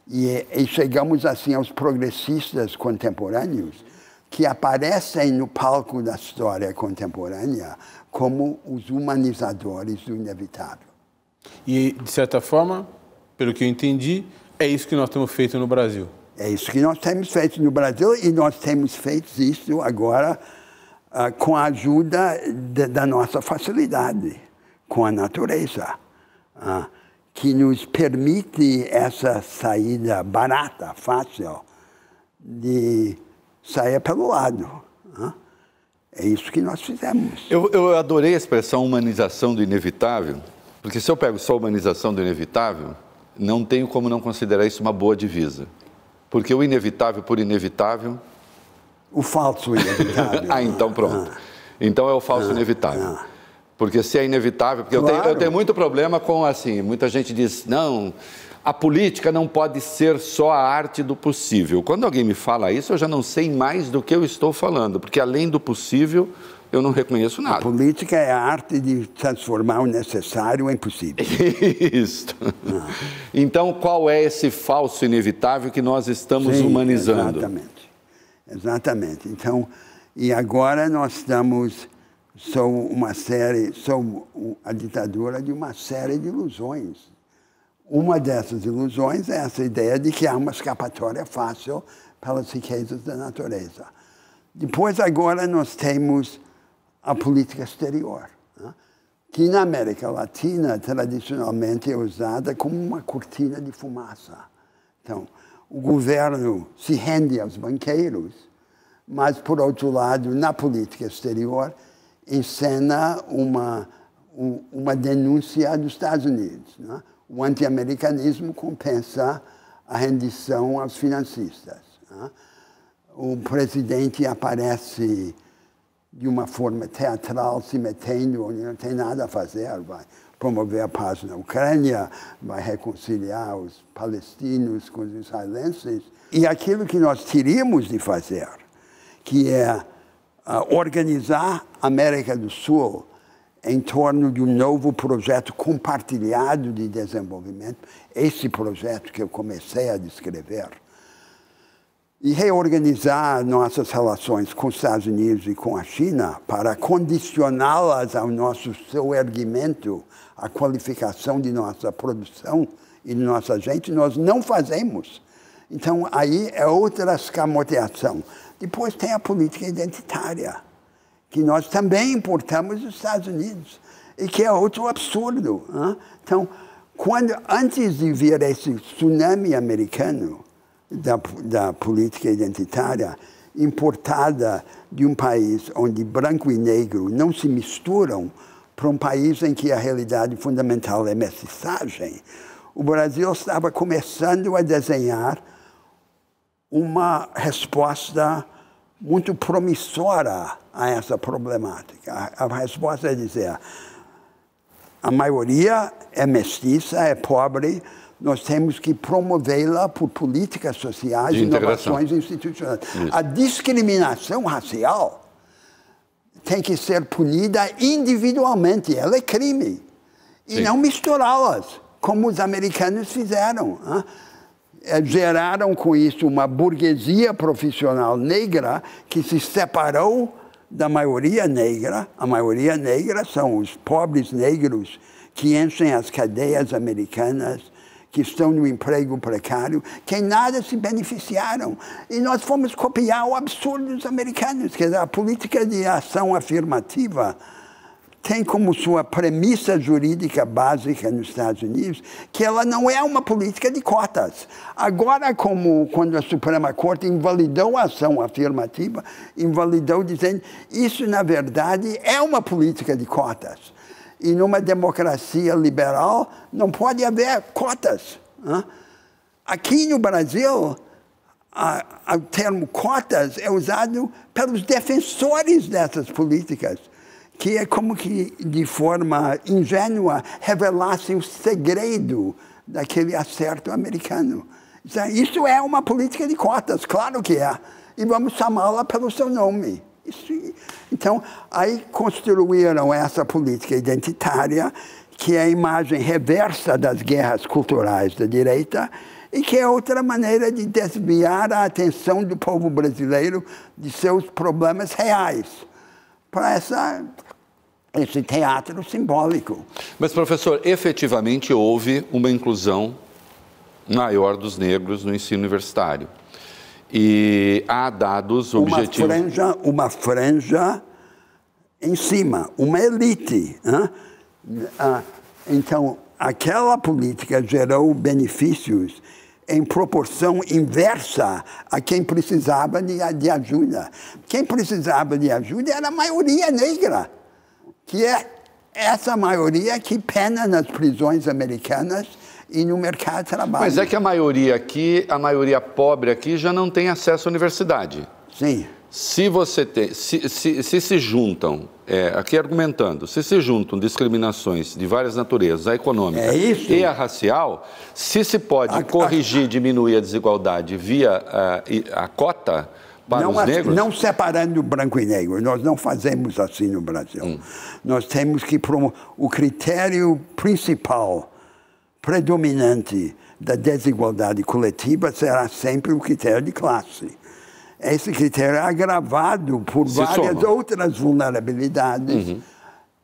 Speaker 2: E, e chegamos assim aos progressistas contemporâneos, que aparecem no palco da história contemporânea como os humanizadores do inevitável.
Speaker 1: E, de certa forma, pelo que eu entendi, é isso que nós temos feito no Brasil.
Speaker 2: É isso que nós temos feito no Brasil e nós temos feito isso agora uh, com a ajuda de, da nossa facilidade com a natureza, uh, que nos permite essa saída barata, fácil, de sair pelo lado. Uh. É isso que nós fizemos.
Speaker 3: Eu, eu adorei a expressão humanização do inevitável, porque se eu pego só humanização do inevitável, não tenho como não considerar isso uma boa divisa. Porque o inevitável por inevitável.
Speaker 2: O falso inevitável.
Speaker 3: ah, então pronto. Ah. Então é o falso não, inevitável. Não. Porque se é inevitável, porque claro. eu, tenho, eu tenho muito problema com assim, muita gente diz, não, a política não pode ser só a arte do possível. Quando alguém me fala isso, eu já não sei mais do que eu estou falando, porque além do possível, eu não reconheço nada. A
Speaker 2: política é a arte de transformar o necessário em possível.
Speaker 3: Isso. Ah. Então, qual é esse falso inevitável que nós estamos Sim, humanizando?
Speaker 2: Exatamente. Exatamente. Então, e agora nós estamos são uma série, são a ditadura de uma série de ilusões. Uma dessas ilusões é essa ideia de que há uma escapatória fácil pelas riquezas da natureza. Depois, agora, nós temos a política exterior, né? que na América Latina, tradicionalmente, é usada como uma cortina de fumaça. Então, o governo se rende aos banqueiros, mas, por outro lado, na política exterior, encena uma, uma denúncia dos Estados Unidos. Né? O anti-americanismo compensa a rendição aos financistas. Né? O presidente aparece de uma forma teatral, se metendo onde não tem nada a fazer, vai promover a paz na Ucrânia, vai reconciliar os palestinos com os israelenses. E aquilo que nós teríamos de fazer, que é uh, organizar a América do Sul em torno de um novo projeto compartilhado de desenvolvimento, esse projeto que eu comecei a descrever, e reorganizar nossas relações com os Estados Unidos e com a China para condicioná-las ao nosso seu erguimento, à qualificação de nossa produção e de nossa gente, nós não fazemos. Então, aí é outra escamoteação. Depois tem a política identitária, que nós também importamos dos Estados Unidos, e que é outro absurdo. Hein? Então, quando, antes de vir esse tsunami americano da, da política identitária, importada de um país onde branco e negro não se misturam, para um país em que a realidade fundamental é mestiçagem, o Brasil estava começando a desenhar uma resposta muito promissora a essa problemática. A, a resposta é dizer: a maioria é mestiça, é pobre, nós temos que promovê-la por políticas sociais e inovações institucionais. Isso. A discriminação racial tem que ser punida individualmente, ela é crime. E Sim. não misturá-las, como os americanos fizeram. É, geraram com isso uma burguesia profissional negra que se separou da maioria negra. A maioria negra são os pobres negros que enchem as cadeias americanas, que estão no emprego precário, que nada se beneficiaram. E nós fomos copiar o absurdo dos americanos, quer dizer, a política de ação afirmativa tem como sua premissa jurídica básica nos Estados Unidos que ela não é uma política de cotas. Agora, como quando a Suprema Corte invalidou a ação afirmativa, invalidou dizendo isso na verdade é uma política de cotas. E numa democracia liberal não pode haver cotas. Aqui no Brasil, o termo cotas é usado pelos defensores dessas políticas que é como que, de forma ingênua, revelasse o segredo daquele acerto americano. Isso é uma política de cotas, claro que é. E vamos chamá-la pelo seu nome. Isso, então, aí construíram essa política identitária, que é a imagem reversa das guerras culturais da direita, e que é outra maneira de desviar a atenção do povo brasileiro de seus problemas reais para essa esse teatro simbólico.
Speaker 3: Mas, professor, efetivamente houve uma inclusão maior dos negros no ensino universitário. E há dados objetivos.
Speaker 2: Uma franja, uma franja em cima, uma elite. Ah, então, aquela política gerou benefícios em proporção inversa a quem precisava de, de ajuda. Quem precisava de ajuda era a maioria negra que é essa maioria que pena nas prisões americanas e no mercado de trabalho.
Speaker 3: Mas é que a maioria aqui, a maioria pobre aqui, já não tem acesso à universidade.
Speaker 2: Sim.
Speaker 3: Se você tem, se se, se, se juntam, é, aqui argumentando, se se juntam discriminações de várias naturezas, a econômica
Speaker 2: é
Speaker 3: e a racial, se se pode a, corrigir, a, diminuir a desigualdade via a, a cota para
Speaker 2: não,
Speaker 3: os negros?
Speaker 2: Não separando branco e negro, nós não fazemos assim no Brasil. Hum. Nós temos que promover o critério principal, predominante da desigualdade coletiva será sempre o critério de classe esse critério é agravado por Se várias soma. outras vulnerabilidades. Uhum.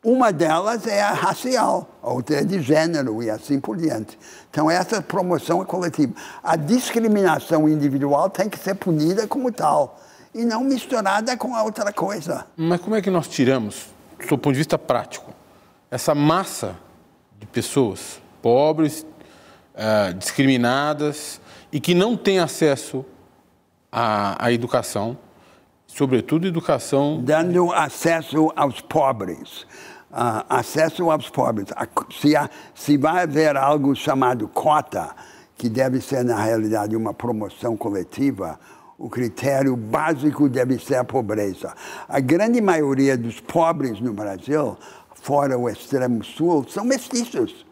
Speaker 2: Uma delas é a racial, a outra é de gênero e assim por diante. Então, essa promoção é coletiva. A discriminação individual tem que ser punida como tal e não misturada com a outra coisa.
Speaker 1: Mas como é que nós tiramos, do ponto de vista prático, essa massa de pessoas pobres, uh, discriminadas e que não têm acesso a educação, sobretudo educação.
Speaker 2: Dando acesso aos pobres. Uh, acesso aos pobres. Se, há, se vai haver algo chamado cota, que deve ser, na realidade, uma promoção coletiva, o critério básico deve ser a pobreza. A grande maioria dos pobres no Brasil, fora o extremo sul, são mestiços.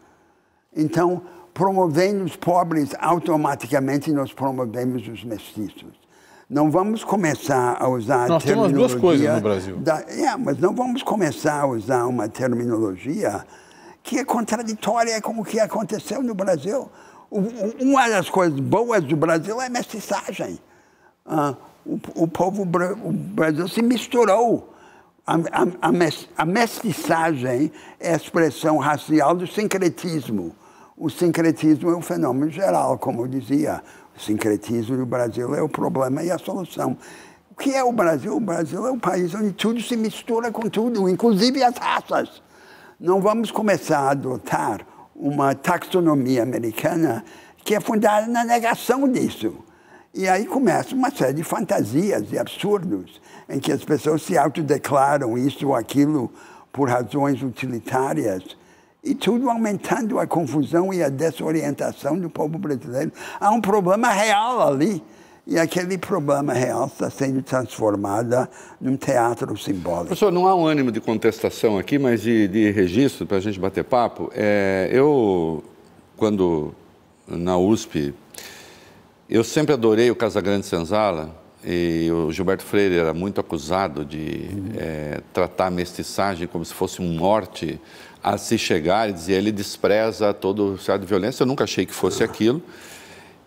Speaker 2: Então, promovendo os pobres, automaticamente nós promovemos os mestiços. Não vamos começar a usar
Speaker 1: Nós
Speaker 2: a terminologia...
Speaker 1: temos duas coisas no Brasil.
Speaker 2: Da, é, mas não vamos começar a usar uma terminologia que é contraditória com o que aconteceu no Brasil. Uma das coisas boas do Brasil é a mestiçagem. Uh, o, o, povo, o Brasil se misturou. A, a, a mestiçagem é a expressão racial do sincretismo. O sincretismo é um fenômeno geral, como eu dizia. O sincretismo do Brasil é o problema e a solução. O que é o Brasil? O Brasil é um país onde tudo se mistura com tudo, inclusive as raças. Não vamos começar a adotar uma taxonomia americana que é fundada na negação disso. E aí começa uma série de fantasias e absurdos em que as pessoas se autodeclaram isso ou aquilo por razões utilitárias e tudo aumentando a confusão e a desorientação do povo brasileiro. Há um problema real ali. E aquele problema real está sendo transformado num teatro simbólico.
Speaker 3: Professor, não há um ânimo de contestação aqui, mas de, de registro para a gente bater papo. É, eu, quando na USP, eu sempre adorei o Casagrande Senzala e o Gilberto Freire era muito acusado de uhum. é, tratar a mestiçagem como se fosse um morte a se chegar e dizer ele despreza todo o estado de violência. Eu nunca achei que fosse aquilo.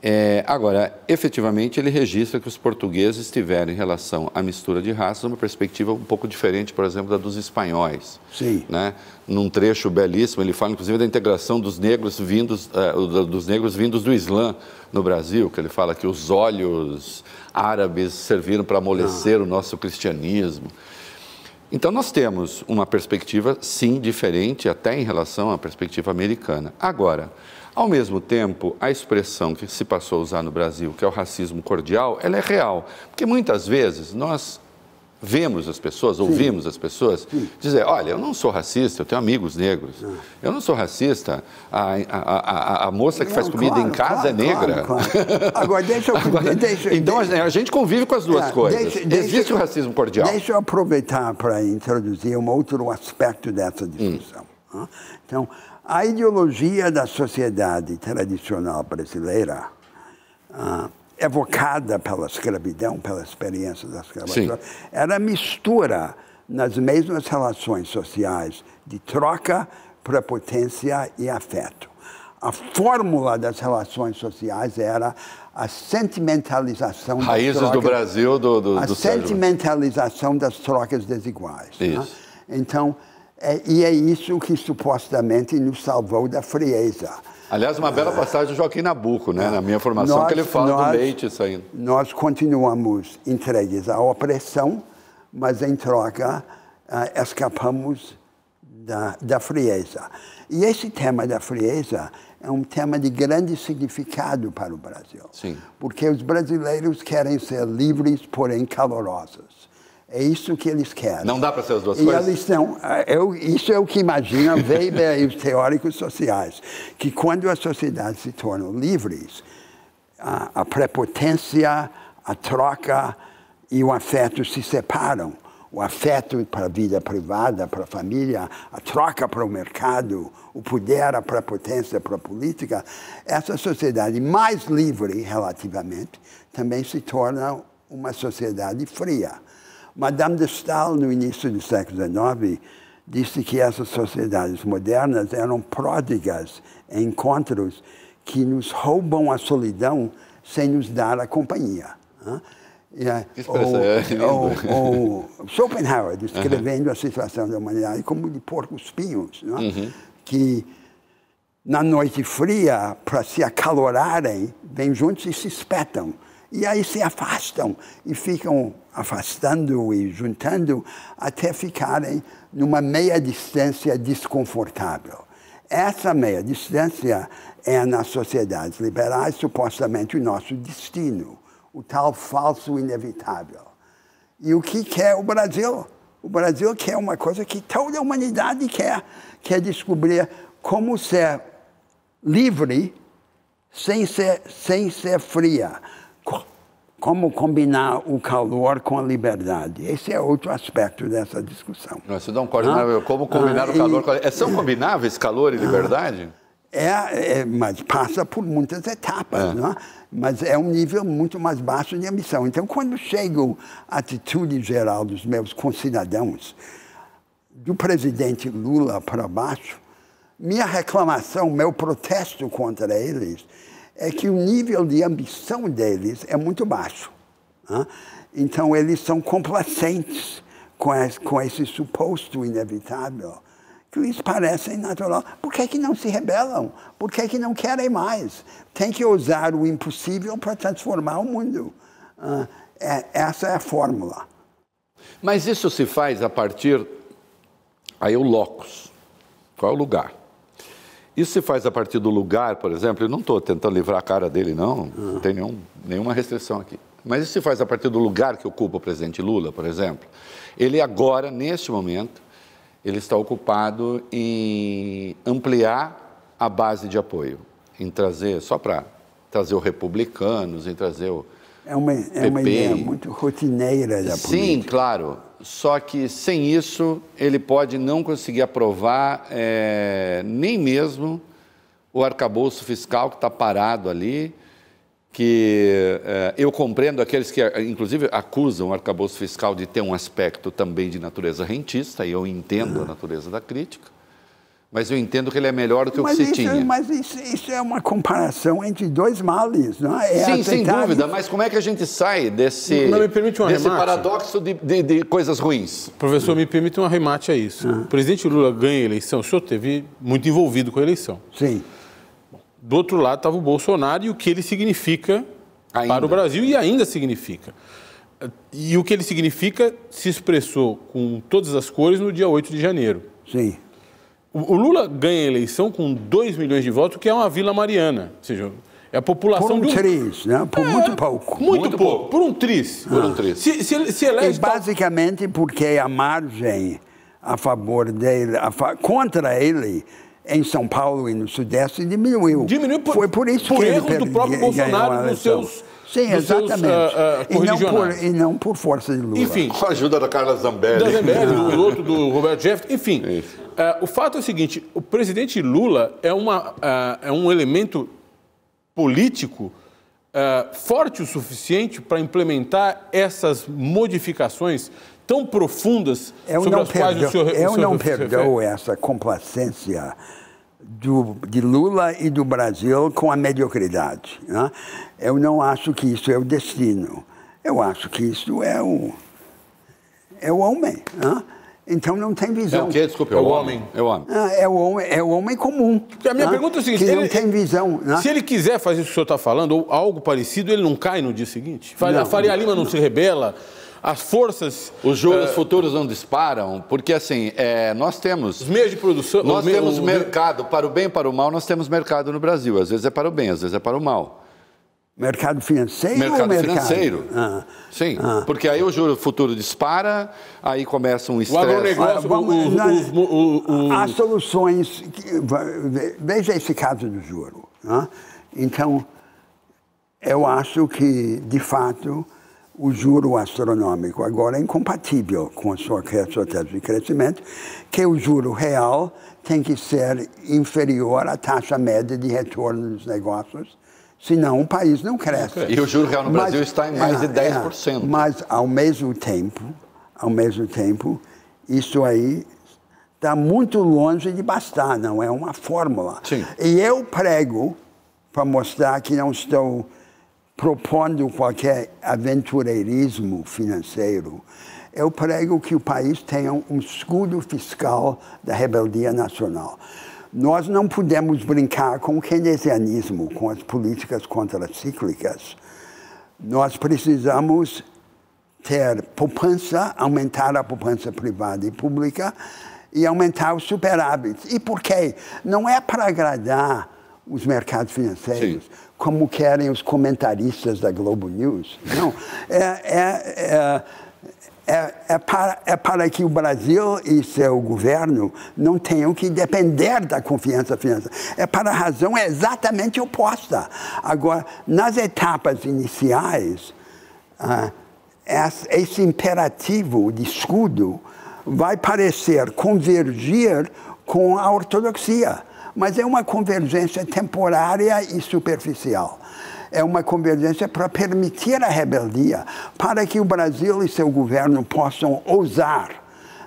Speaker 3: É, agora, efetivamente, ele registra que os portugueses tiveram, em relação à mistura de raças, uma perspectiva um pouco diferente, por exemplo, da dos espanhóis.
Speaker 2: Sim.
Speaker 3: Né? Num trecho belíssimo, ele fala, inclusive, da integração dos negros vindos, uh, dos negros vindos do Islã no Brasil, que ele fala que os olhos árabes serviram para amolecer ah. o nosso cristianismo. Então, nós temos uma perspectiva, sim, diferente, até em relação à perspectiva americana. Agora, ao mesmo tempo, a expressão que se passou a usar no Brasil, que é o racismo cordial, ela é real. Porque muitas vezes nós vemos as pessoas, ouvimos as pessoas Sim. dizer, olha, eu não sou racista, eu tenho amigos negros. Ah. Eu não sou racista, a, a, a, a moça que não, faz comida claro, em casa é claro, é negra. Claro,
Speaker 2: Agora, deixa eu... Agora, deixa,
Speaker 3: então, deixa, a gente convive com as duas é, coisas. Deixa, Existe o racismo cordial.
Speaker 2: Deixa eu aproveitar para introduzir um outro aspecto dessa discussão. Hum. Então, a ideologia da sociedade tradicional brasileira... Uh, evocada pela escravidão, pela experiência da escravatura, era mistura nas mesmas relações sociais de troca, prepotência e afeto. A fórmula das relações sociais era a sentimentalização
Speaker 3: Raízes das trocas, do Brasil do, do
Speaker 2: a
Speaker 3: do
Speaker 2: sentimentalização das trocas desiguais.
Speaker 3: Né? Isso.
Speaker 2: Né? Então, é, e é isso que supostamente nos salvou da frieza.
Speaker 3: Aliás, uma bela passagem do Joaquim Nabuco, né? na minha formação, nós, que ele fala nós, do leite saindo.
Speaker 2: Nós continuamos entregues à opressão, mas em troca uh, escapamos da, da frieza. E esse tema da frieza é um tema de grande significado para o Brasil.
Speaker 3: Sim.
Speaker 2: Porque os brasileiros querem ser livres, porém calorosos. É isso que eles querem.
Speaker 3: Não dá para ser as duas
Speaker 2: e
Speaker 3: coisas?
Speaker 2: Eles não, eu, isso é o que imagina Weber e os teóricos sociais, que quando as sociedades se tornam livres, a, a prepotência, a troca e o afeto se separam. O afeto para a vida privada, para a família, a troca para o mercado, o poder, a prepotência para a política. Essa sociedade mais livre, relativamente, também se torna uma sociedade fria. Madame de Stael, no início do século XIX, disse que essas sociedades modernas eram pródigas em encontros que nos roubam a solidão sem nos dar a companhia.
Speaker 3: Yeah. Ou,
Speaker 2: ou, ou, Schopenhauer descrevendo uhum. a situação da humanidade como de porcos pinhos, uhum. que na noite fria, para se acalorarem, vêm juntos e se espetam. E aí se afastam e ficam afastando e juntando até ficarem numa meia distância desconfortável. Essa meia distância é nas sociedades liberais supostamente o nosso destino o tal falso inevitável. E o que quer o Brasil? O Brasil quer uma coisa que toda a humanidade quer, quer descobrir como ser livre sem ser, sem ser fria. Como combinar o calor com a liberdade. Esse é outro aspecto dessa discussão.
Speaker 3: Você dá um corte, ah, como combinar ah, o calor e, com a... É, são combináveis calor e liberdade?
Speaker 2: É, é, mas passa por muitas etapas, é. Não é? mas é um nível muito mais baixo de ambição. Então, quando chego à atitude geral dos meus concidadãos, do presidente Lula para baixo, minha reclamação, meu protesto contra eles é que o nível de ambição deles é muito baixo. Né? Então, eles são complacentes com esse, com esse suposto inevitável que lhes parecem natural. Por que, que não se rebelam? Por que, que não querem mais? Tem que usar o impossível para transformar o mundo. Uh, é, essa é a fórmula.
Speaker 3: Mas isso se faz a partir. Aí o locus. Qual é o lugar? Isso se faz a partir do lugar, por exemplo, eu não estou tentando livrar a cara dele, não, não tem nenhum, nenhuma restrição aqui. Mas isso se faz a partir do lugar que ocupa o presidente Lula, por exemplo. Ele agora, neste momento, ele está ocupado em ampliar a base de apoio, em trazer, só para trazer os republicanos, em trazer o.
Speaker 2: É uma, é uma ideia muito rotineira da
Speaker 3: Sim,
Speaker 2: política.
Speaker 3: Sim, claro. Só que sem isso ele pode não conseguir aprovar é, nem mesmo o arcabouço fiscal que está parado ali que eh, eu compreendo aqueles que, inclusive, acusam o arcabouço fiscal de ter um aspecto também de natureza rentista, e eu entendo a natureza da crítica, mas eu entendo que ele é melhor do que mas o que se tinha.
Speaker 2: Mas isso, isso, é uma comparação entre dois males, não é?
Speaker 3: é Sim, sem dúvida, mas como é que a gente sai desse,
Speaker 1: não, me permite um
Speaker 3: desse paradoxo de, de, de, coisas ruins?
Speaker 1: Professor, me permite um arremate a isso. Ah. O presidente Lula ganha a eleição, o senhor teve muito envolvido com a eleição.
Speaker 2: Sim
Speaker 1: do outro lado estava o Bolsonaro e o que ele significa ainda. para o Brasil e ainda significa. E o que ele significa se expressou com todas as cores no dia 8 de janeiro.
Speaker 2: Sim.
Speaker 1: O, Lula ganha a eleição com 2 milhões de votos, que é uma Vila Mariana. Ou seja, é a população
Speaker 2: por um,
Speaker 1: de um...
Speaker 2: tris, né? Por é, muito pouco.
Speaker 1: Muito, muito pouco. pouco. Por um tris.
Speaker 3: Por um tris.
Speaker 1: Se, se, se elege...
Speaker 2: E basicamente porque a margem a favor dele, a fa... contra ele, em São Paulo e no Sudeste diminuiu.
Speaker 1: Diminuiu por,
Speaker 2: Foi por isso
Speaker 1: por
Speaker 2: que
Speaker 1: erro ele do próprio Bolsonaro nos seus
Speaker 2: Sim, exatamente. Seus, uh, uh, e, não por, e não por força de Lula.
Speaker 3: Enfim. Com a ajuda da Carla Zambelli.
Speaker 1: Da Zambelli, do outro, do Roberto Jefferson. Enfim, uh, o fato é o seguinte, o presidente Lula é, uma, é um elemento político forte o suficiente para implementar essas modificações tão profundas
Speaker 2: eu
Speaker 1: sobre as quais o senhor
Speaker 2: Eu
Speaker 1: o
Speaker 2: senhor não perdoo essa complacência do, de Lula e do Brasil com a mediocridade. Né? Eu não acho que isso é o destino. Eu acho que isso é o, é o homem. Né? Então não tem visão.
Speaker 3: É o quê? Desculpe, é o homem. É o homem.
Speaker 2: Ah, é o homem, é o homem comum.
Speaker 1: A minha né? pergunta é a seguinte:
Speaker 2: que ele, não tem visão. Né?
Speaker 1: Se ele quiser fazer isso que o senhor está falando, ou algo parecido, ele não cai no dia seguinte? Faria, não, Faria Lima não, não se rebela? as forças.
Speaker 3: Os juros uh, futuros não disparam, porque assim, é, nós temos.
Speaker 1: Os meios de produção.
Speaker 3: Nós temos o, mercado, para o bem e para o mal, nós temos mercado no Brasil. Às vezes é para o bem, às vezes é para o mal.
Speaker 2: Mercado financeiro
Speaker 3: mercado
Speaker 2: ou
Speaker 3: mercado financeiro. Ah. Sim, ah. porque aí o juro futuro dispara, aí começa um estresse. O
Speaker 1: agronegócio,
Speaker 2: ah, Há soluções. Que, veja esse caso do juro. Né? Então, eu acho que, de fato, o juro astronômico agora é incompatível com a sua estratégia de crescimento, que o juro real tem que ser inferior à taxa média de retorno dos negócios, senão o país não cresce.
Speaker 3: E o juro real no Brasil mas, está em mais é, de 10%.
Speaker 2: É, mas, ao mesmo tempo, ao mesmo tempo, isso aí está muito longe de bastar, não é uma fórmula.
Speaker 3: Sim.
Speaker 2: E eu prego para mostrar que não estou propondo qualquer aventureirismo financeiro, eu prego que o país tenha um escudo fiscal da rebeldia nacional. Nós não podemos brincar com o keynesianismo, com as políticas contracíclicas. Nós precisamos ter poupança, aumentar a poupança privada e pública e aumentar os superávites. E por quê? Não é para agradar os mercados financeiros. Sim como querem os comentaristas da Globo News. Não, é, é, é, é, é, para, é para que o Brasil e seu governo não tenham que depender da confiança financeira. É para a razão exatamente oposta. Agora, nas etapas iniciais, ah, esse imperativo de escudo vai parecer convergir com a ortodoxia mas é uma convergência temporária e superficial. É uma convergência para permitir a rebeldia, para que o Brasil e seu governo possam ousar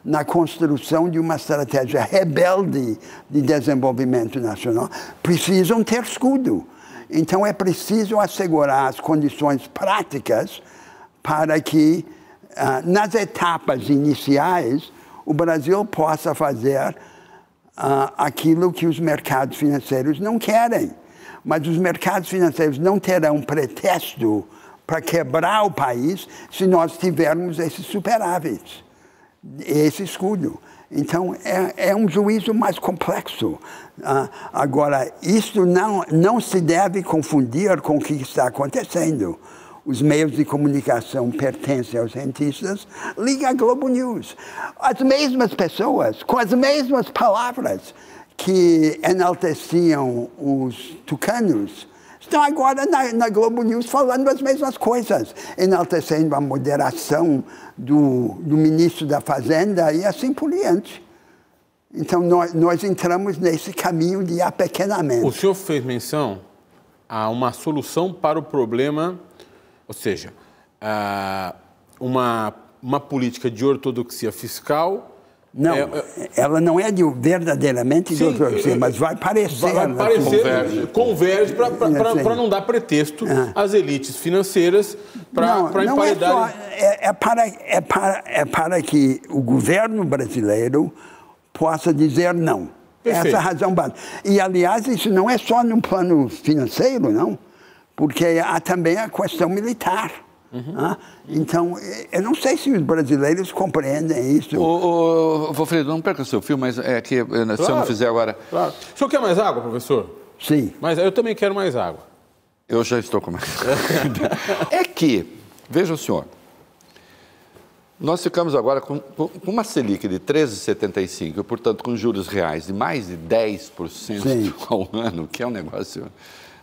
Speaker 2: na construção de uma estratégia rebelde de desenvolvimento nacional, precisam ter escudo. Então é preciso assegurar as condições práticas para que, ah, nas etapas iniciais, o Brasil possa fazer uh, aquilo que os mercados financeiros não querem. Mas os mercados financeiros não terão pretexto para quebrar o país se nós tivermos esses superávites, esse escudo. Então, é, é um juízo mais complexo. Uh, agora, isso não, não se deve confundir com o que está acontecendo os meios de comunicação pertencem aos cientistas, liga a Globo News. As mesmas pessoas, com as mesmas palavras que enalteciam os tucanos, estão agora na, na, Globo News falando as mesmas coisas, enaltecendo a moderação do, do ministro da Fazenda e assim por diante. Então, nós, nós entramos nesse caminho de apequenamento.
Speaker 1: O senhor fez menção a uma solução para o problema ou seja, uma, uma política de ortodoxia fiscal.
Speaker 2: Não, é, é, ela não é de verdadeiramente sim, de ortodoxia, mas vai parecer.
Speaker 1: Vai, parecer, converge, converge para não dar pretexto ah. às elites financeiras para emparedar.
Speaker 2: É, é, é, para, é, para, é para que o governo brasileiro possa dizer não. Perfeito. Essa é a razão básica. E, aliás, isso não é só no plano financeiro, não porque há também a questão militar. Uhum. Né? Então, eu não sei se os brasileiros compreendem isso.
Speaker 3: Ô, ô, Valfredo, não perca o seu fio, mas é que claro, se eu não fizer agora.
Speaker 1: Claro. O senhor quer mais água, professor?
Speaker 2: Sim.
Speaker 1: Mas eu também quero mais água.
Speaker 3: Eu já estou com mais. é que, veja o senhor, nós ficamos agora com, com uma Selic de 13,75, portanto, com juros reais de mais de 10% Sim. ao ano, que é um negócio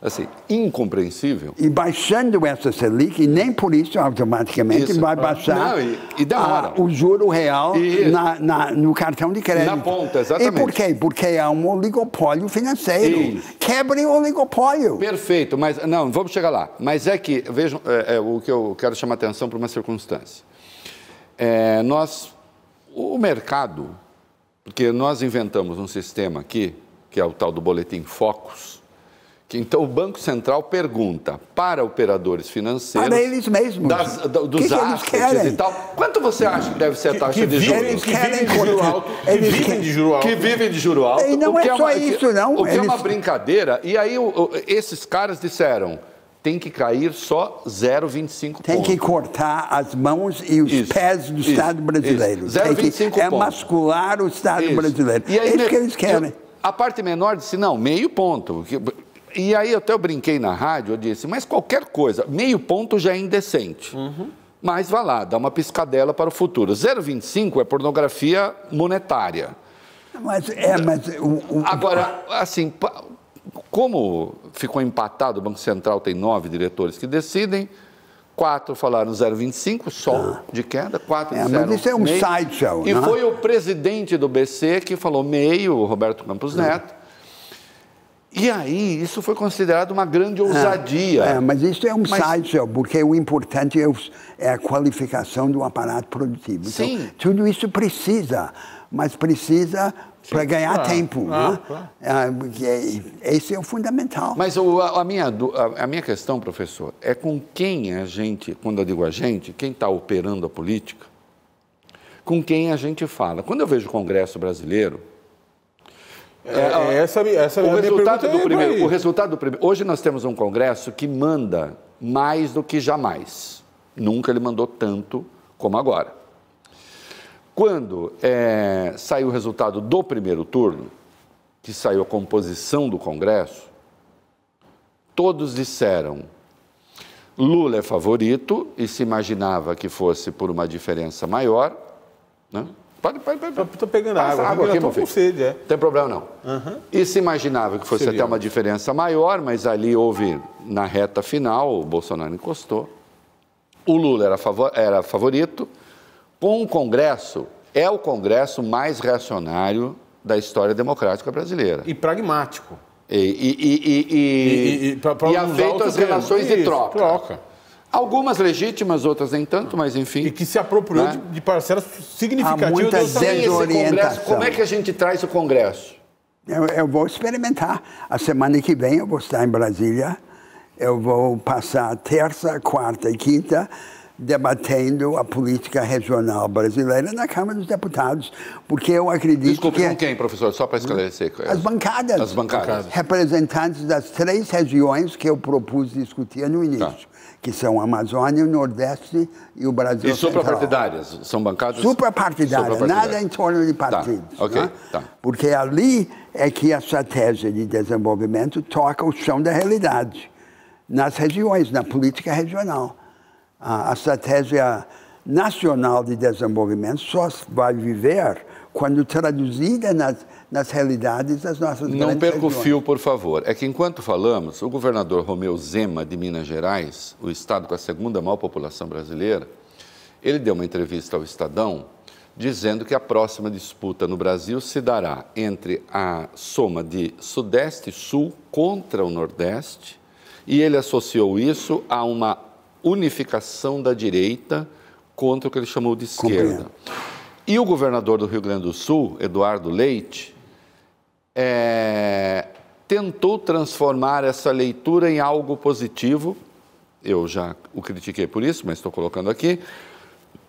Speaker 3: assim, incompreensível.
Speaker 2: E baixando essa Selic, nem por isso automaticamente isso. vai baixar Não, e, e a, o juro real na, na, no cartão de crédito.
Speaker 3: Na ponta, exatamente.
Speaker 2: E por quê? Porque há um oligopólio financeiro. Isso. Quebre o oligopólio.
Speaker 3: Perfeito, mas não, vamos chegar lá. Mas é que, vejam, é, é, o que eu quero chamar atenção para uma circunstância. É, nós, o mercado, porque nós inventamos um sistema aqui, que é o tal do boletim Focus, então, o Banco Central pergunta para operadores financeiros.
Speaker 2: Para eles mesmos.
Speaker 3: Das, dos que assets e tal. Quanto você acha que deve ser a taxa
Speaker 2: que,
Speaker 3: que de juros?
Speaker 2: Eles querem de juro alto.
Speaker 3: Eles vivem de juro alto. Que vivem de juro alto.
Speaker 2: E não é, é, só uma, isso, não.
Speaker 3: O que eles... é uma brincadeira. E aí, o, o, esses caras disseram tem que cair só 0,25
Speaker 2: Tem que cortar as mãos e os isso, pés do isso, Estado brasileiro. 0,25 É emascular o Estado isso. brasileiro. E aí, é isso que eles querem.
Speaker 3: A parte menor disse, não, meio ponto. E aí até eu brinquei na rádio, eu disse, mas qualquer coisa, meio ponto já é indecente. Uhum. Mas vá lá, dá uma piscadela para o futuro. 0,25 é pornografia monetária.
Speaker 2: Mas é, mas o,
Speaker 3: o... Agora, assim, como ficou empatado, o Banco Central tem nove diretores que decidem, quatro falaram 0,25 só ah. de queda, quatro
Speaker 2: é,
Speaker 3: disseram
Speaker 2: Mas isso é um sideshow.
Speaker 3: E né? foi o presidente do BC que falou meio, o Roberto Campos Neto. E aí, isso foi considerado uma grande ousadia.
Speaker 2: É, é mas isso é um mas... sideshow, porque o importante é, é, a qualificação do aparato produtivo. Então, Sim. Então, tudo isso precisa, mas precisa para ganhar claro, tempo. Claro, né? claro. É, esse é o fundamental.
Speaker 3: Mas o, a, minha, a, a, minha questão, professor, é com quem a gente, quando eu digo a gente, quem está operando a política, com quem a gente fala. Quando eu vejo o Congresso brasileiro.
Speaker 1: É, é, essa, essa o, resultado
Speaker 3: do primeiro, o resultado do primeiro. Hoje nós temos um Congresso que manda mais do que jamais. Nunca ele mandou tanto como agora. Quando é, saiu o resultado do primeiro turno, que saiu a composição do Congresso, todos disseram Lula é favorito e se imaginava que fosse por uma diferença maior. Né?
Speaker 1: Pode, pode, pode. Estou pegando água, água
Speaker 3: aqui, meu filho.
Speaker 1: Sede, é.
Speaker 3: Tem problema não. Uhum. E se imaginava que fosse Seria. até uma diferença maior, mas ali houve, na reta final, o Bolsonaro encostou. O Lula era, favor, era favorito, com o Congresso, é o Congresso mais reacionário da história democrática brasileira.
Speaker 1: E pragmático.
Speaker 3: E, e, e, e, e, pra, pra e afeito às relações de troca. troca. Algumas legítimas, outras nem tanto, mas enfim.
Speaker 1: E que se apropriou né? de, de parcelas significativas. Há
Speaker 2: muita desorientação.
Speaker 3: Como é que a gente traz o Congresso?
Speaker 2: Eu, eu, vou experimentar. A semana que vem eu vou estar em Brasília. Eu vou passar terça, quarta e quinta debatendo a política regional brasileira na Câmara dos Deputados, porque eu acredito
Speaker 3: Desculpe,
Speaker 2: que...
Speaker 3: com quem, professor? Só para esclarecer.
Speaker 2: As bancadas.
Speaker 3: As bancadas.
Speaker 2: Representantes das três regiões que eu propus discutir no início, tá. Que são a Amazônia, o Nordeste e o Brasil
Speaker 3: E suprapartidárias? São bancadas?
Speaker 2: Suprapartidárias, nada em torno de tá, partidos. Tá. Okay. Né? Tá. Porque ali é que a estratégia de desenvolvimento toca o chão da realidade, nas regiões, na política regional a, estratégia nacional de desenvolvimento só vai viver quando traduzida nas, nas realidades das nossas
Speaker 3: Não perca
Speaker 2: o
Speaker 3: fio, por favor. É que enquanto falamos, o governador Romeu Zema, de Minas Gerais, o estado com a segunda maior população brasileira, ele deu uma entrevista ao Estadão dizendo que a próxima disputa no Brasil se dará entre a soma de Sudeste e Sul contra o Nordeste, e ele associou isso a uma unificação da direita contra o que ele chamou de esquerda. Compreendo. E o governador do Rio Grande do Sul, Eduardo Leite, é, tentou transformar essa leitura em algo positivo. Eu já o critiquei por isso, mas estou colocando aqui,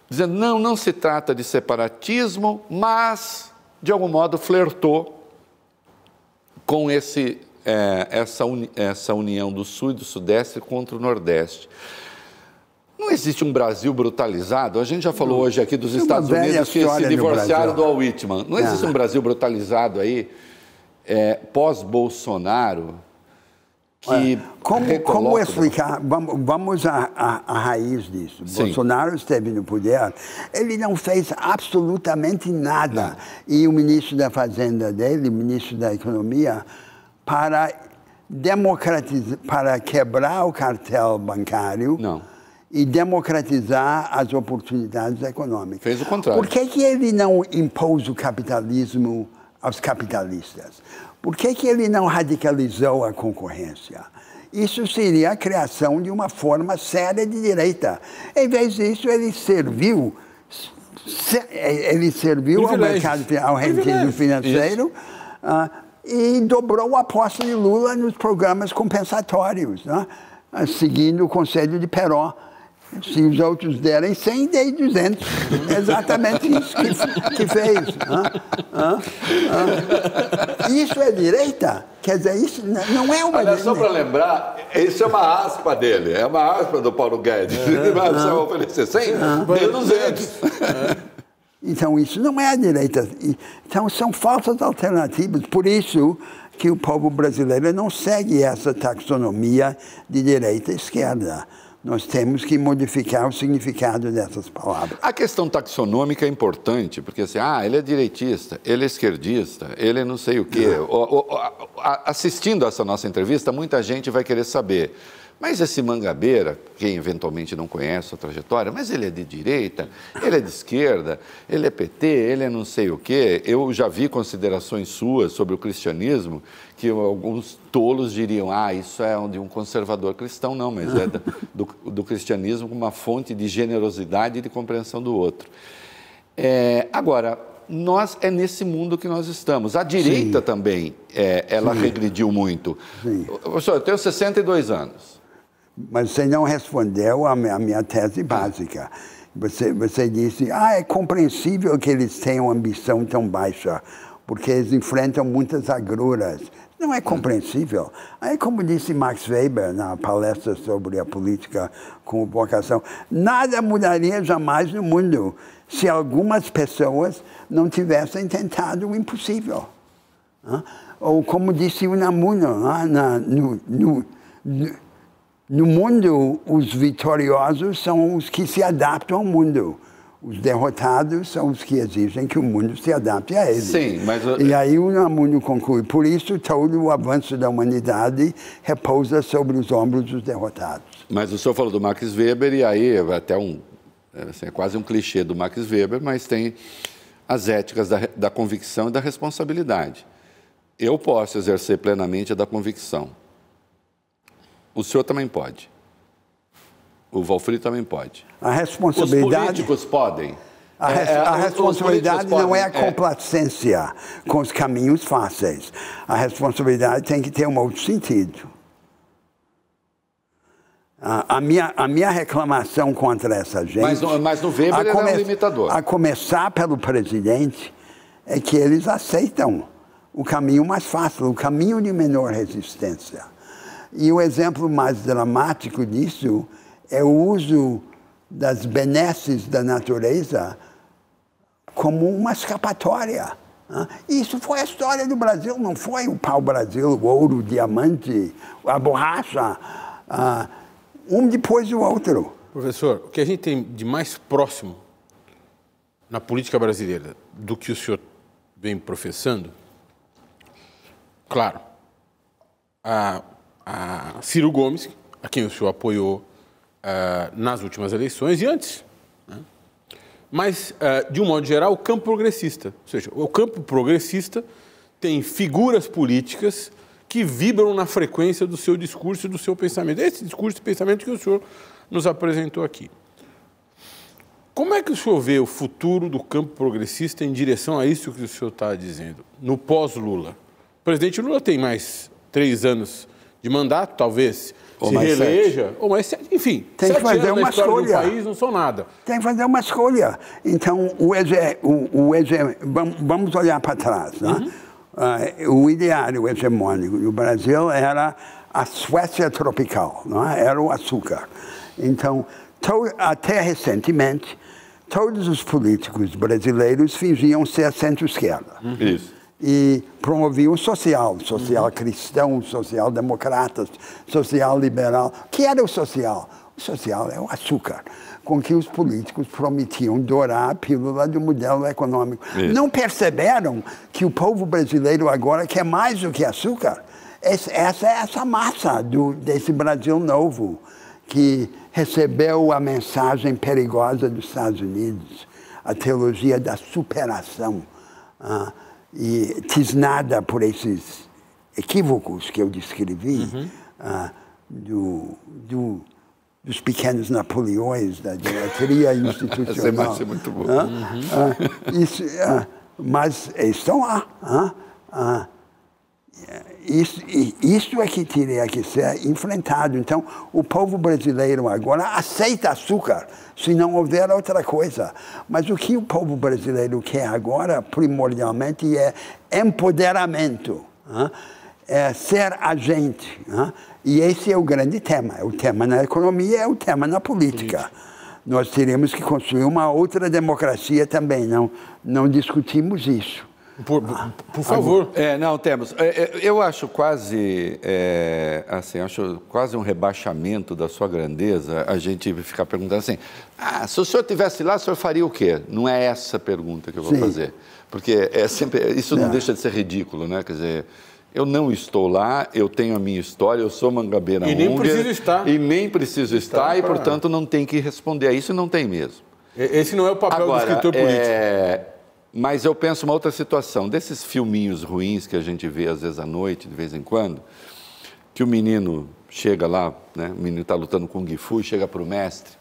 Speaker 3: dizendo não, não se trata de separatismo, mas de algum modo flertou com esse, é, essa, uni, essa união do Sul e do Sudeste contra o Nordeste. Não existe um Brasil brutalizado. A gente já falou não. hoje aqui dos é Estados Unidos que se divorciaram do Al Whitman. Não existe um Brasil brutalizado aí, é, pós-Bolsonaro, que.
Speaker 2: como, como explicar? Vamos, vamos à, à, à, raiz disso. Sim. Bolsonaro esteve no poder, ele não fez absolutamente nada. Não. E o ministro da Fazenda dele, o ministro da Economia, para democratizar, para quebrar o cartel bancário.
Speaker 3: Não
Speaker 2: e democratizar as oportunidades econômicas.
Speaker 3: Fez o contrário.
Speaker 2: Por que, que ele não impôs o capitalismo aos capitalistas? Por que, que ele não radicalizou a concorrência? Isso seria a criação de uma forma séria de direita. Em vez disso, ele serviu ele serviu ao mercado ao rendimento financeiro uh, e dobrou a aposta de Lula nos programas compensatórios, né? uh, seguindo o conselho de Perón se os outros derem 100, dei 200. É exatamente isso que, que fez. Isso é direita? Quer dizer, isso não é uma
Speaker 3: Olha, direita. Só para lembrar, isso é uma aspa dele, é uma aspa do Paulo Guedes. Ele vai oferecer 100, dê 200.
Speaker 2: Então, isso não é a direita. Então, são falsas alternativas. Por isso que o povo brasileiro não segue essa taxonomia de direita e esquerda. Nós temos que modificar o significado dessas palavras.
Speaker 3: A questão taxonômica é importante, porque assim, ah, ele é direitista, ele é esquerdista, ele é não sei o quê. O, o, o, assistindo a essa nossa entrevista, muita gente vai querer saber Mas esse Mangabeira, quem eventualmente não conhece a trajetória, mas ele é de direita, ele é de esquerda, ele é PT, ele é não sei o quê. Eu já vi considerações suas sobre o cristianismo que alguns tolos diriam: ah, isso é de um conservador cristão. Não, mas é do, do cristianismo como uma fonte de generosidade e de compreensão do outro. É, agora, nós é nesse mundo que nós estamos. A direita Sim. também, é, ela Sim. regrediu muito. Sim. Professor, eu tenho 62 anos.
Speaker 2: Mas você não respondeu a minha, minha tese básica. Você, você disse, ah, é compreensível que eles tenham ambição tão baixa, porque eles enfrentam muitas agruras. Não é compreensível. Aí, como disse Max Weber na palestra sobre a política com vocação, nada mudaria jamais no mundo se algumas pessoas não tivessem tentado o impossível. Ou como disse o Namuno, no, no, no no mundo, os vitoriosos são os que se adaptam ao mundo. Os derrotados são os que exigem que o mundo se adapte a eles.
Speaker 3: Sim, mas...
Speaker 2: E aí o mundo conclui. Por isso, todo o avanço da humanidade repousa sobre os ombros dos derrotados.
Speaker 3: Mas o senhor falou do Max Weber, e aí até um... Assim, é quase um clichê do Max Weber, mas tem as éticas da, da convicção e da responsabilidade. Eu posso exercer plenamente a da convicção o senhor também pode. O Valfrito também pode.
Speaker 2: A responsabilidade.
Speaker 3: Os políticos podem.
Speaker 2: A, res, é, a responsabilidade não é a é. complacência é. com os caminhos fáceis. A responsabilidade tem que ter um outro sentido. A, a minha, a minha reclamação contra essa gente. Mas,
Speaker 3: mas no Weber ele come, é um limitador.
Speaker 2: A começar pelo presidente, é que eles aceitam o caminho mais fácil, o caminho de menor resistência. E o exemplo mais dramático disso é o uso das benesses da natureza como uma escapatória. Isso foi a história do Brasil, não foi o pau-brasil, o ouro, o diamante, a borracha, um depois do outro.
Speaker 1: Professor, o que a gente tem de mais próximo na política brasileira do que o senhor vem professando, claro, a a Ciro Gomes, a quem o senhor apoiou uh, nas últimas eleições e antes. Né? Mas, uh, de um modo geral, o campo progressista. Ou seja, o campo progressista tem figuras políticas que vibram na frequência do seu discurso e do seu pensamento. Esse discurso e pensamento que o senhor nos apresentou aqui. Como é que o senhor vê o futuro do campo progressista em direção a isso que o senhor está dizendo, no pós-Lula? O presidente Lula tem mais três anos de mandato, talvez ou se reeleja, sete. ou mais sete, enfim.
Speaker 2: Tem que fazer uma escolha.
Speaker 1: país não são nada.
Speaker 2: Tem que fazer uma escolha. Então, o, o, o vamos olhar para trás. Né? Uhum. Uh, o ideário hegemônico do Brasil era a Suécia tropical, não é? era o açúcar. Então, to, até recentemente, todos os políticos brasileiros fingiam ser centro-esquerda.
Speaker 3: Uhum. Isso
Speaker 2: e promoviam o social, social uhum. cristão, social democrata, social liberal. O que era o social? O social é o açúcar com que os políticos prometiam dourar a pílula do modelo econômico. Isso. Não perceberam que o povo brasileiro agora quer mais do que açúcar? Essa é essa massa do, desse Brasil novo que recebeu a mensagem perigosa dos Estados Unidos, a teologia da superação. Ah, e tisnada por esses equívocos que eu descrevi, uhum. uh, do, do, dos pequenos Napoleões da diretoria institucional.
Speaker 3: Isso é muito bom. Uh,
Speaker 2: uh, isso, mas estão lá. Isso, isso é que teria que ser enfrentado. Então, o povo brasileiro agora aceita açúcar se não houver outra coisa. Mas o que o povo brasileiro quer agora, primordialmente, é empoderamento, é ser agente. E esse é o grande tema. É o tema na economia, é o tema na política. Nós teremos que construir uma outra democracia também. Não, não discutimos isso.
Speaker 1: Por, por favor.
Speaker 3: É, não, temos. É, é, eu acho quase, é, assim, acho quase um rebaixamento da sua grandeza a gente ficar perguntando assim, ah, se o senhor tivesse lá, o senhor faria o quê? Não é essa a pergunta que eu vou Sim. fazer. Porque é sempre, isso não, não deixa de ser ridículo, né? Quer dizer, Eu não estou lá, eu tenho a minha história, eu sou Mangabeira
Speaker 1: E nem preciso estar.
Speaker 3: E nem preciso estar, e, portanto, não tem que responder a isso e não tem mesmo.
Speaker 1: Esse não é o papel Agora, do escritor político. É...
Speaker 3: Mas eu penso uma outra situação. Desses filminhos ruins que a gente vê, às vezes, à noite, de vez em quando, que o menino chega lá, né? o menino está lutando com o Gifu, chega para o mestre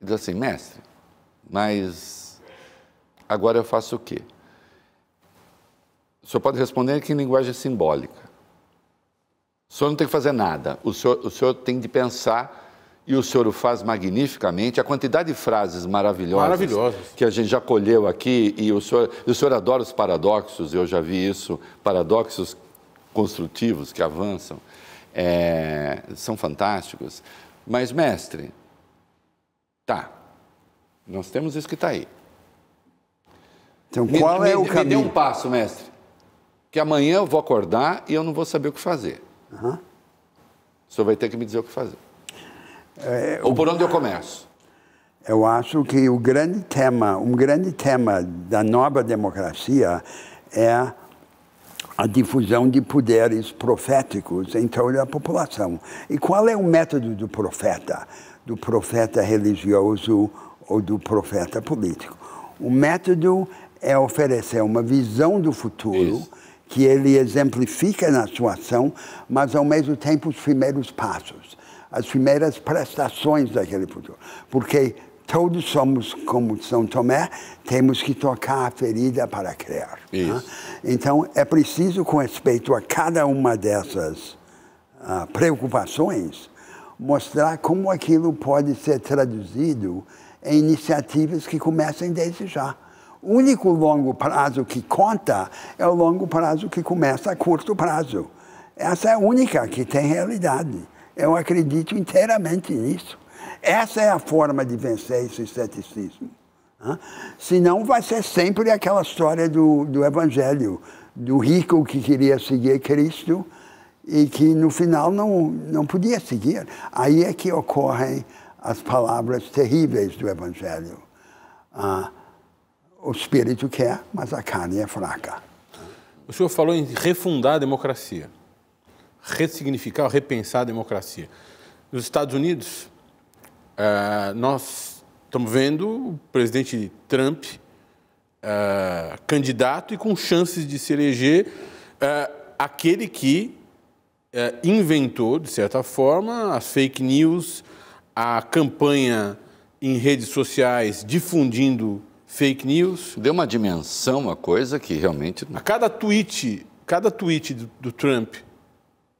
Speaker 3: e diz assim, mestre, mas agora eu faço o quê? O senhor pode responder que em linguagem simbólica. O senhor não tem que fazer nada. O senhor, o senhor tem de pensar e o senhor o faz magnificamente. A quantidade de frases maravilhosas, maravilhosas. que a gente já colheu aqui, e o senhor, o senhor adora os paradoxos, eu já vi isso, paradoxos construtivos que avançam, é, são fantásticos. Mas, mestre, tá, nós temos isso que está aí.
Speaker 2: Então, qual
Speaker 3: me,
Speaker 2: é o
Speaker 3: me,
Speaker 2: caminho?
Speaker 3: Me dê um passo, mestre que amanhã eu vou acordar e eu não vou saber o que fazer. Uhum. O senhor vai ter que me dizer o que fazer. É, Ou por onde eu começo?
Speaker 2: Eu acho que o grande tema, um grande tema da nova democracia é a difusão de poderes proféticos em toda a população. E qual é o método do profeta? Do profeta religioso ou do profeta político? O método é oferecer uma visão do futuro Isso que ele exemplifica na sua ação, mas ao mesmo tempo os primeiros passos, as primeiras prestações daquele futuro. Porque todos somos como São Tomé, temos que tocar a ferida para criar. Né? Então é preciso, com respeito a cada uma dessas uh, preocupações, mostrar como aquilo pode ser traduzido em iniciativas que comecem desde já. O único longo prazo que conta é o longo prazo que começa a curto prazo. Essa é a única que tem realidade. Eu acredito inteiramente nisso. Essa é a forma de vencer esse ceticismo. Senão vai ser sempre aquela história do, do Evangelho, do rico que queria seguir Cristo e que no final não, não podia seguir. Aí é que ocorrem as palavras terríveis do Evangelho. Ah, o espírito quer, mas a carne é fraca.
Speaker 1: O senhor falou em refundar a democracia, ressignificar, repensar a democracia. Nos Estados Unidos, uh, nós estamos vendo o presidente Trump uh, candidato e com chances de se eleger uh, aquele que inventou, de certa forma, as fake news, a campanha em redes sociais difundindo fake news.
Speaker 3: Deu uma dimensão, uma coisa que realmente.
Speaker 1: A cada tweet, cada tweet do, do Trump,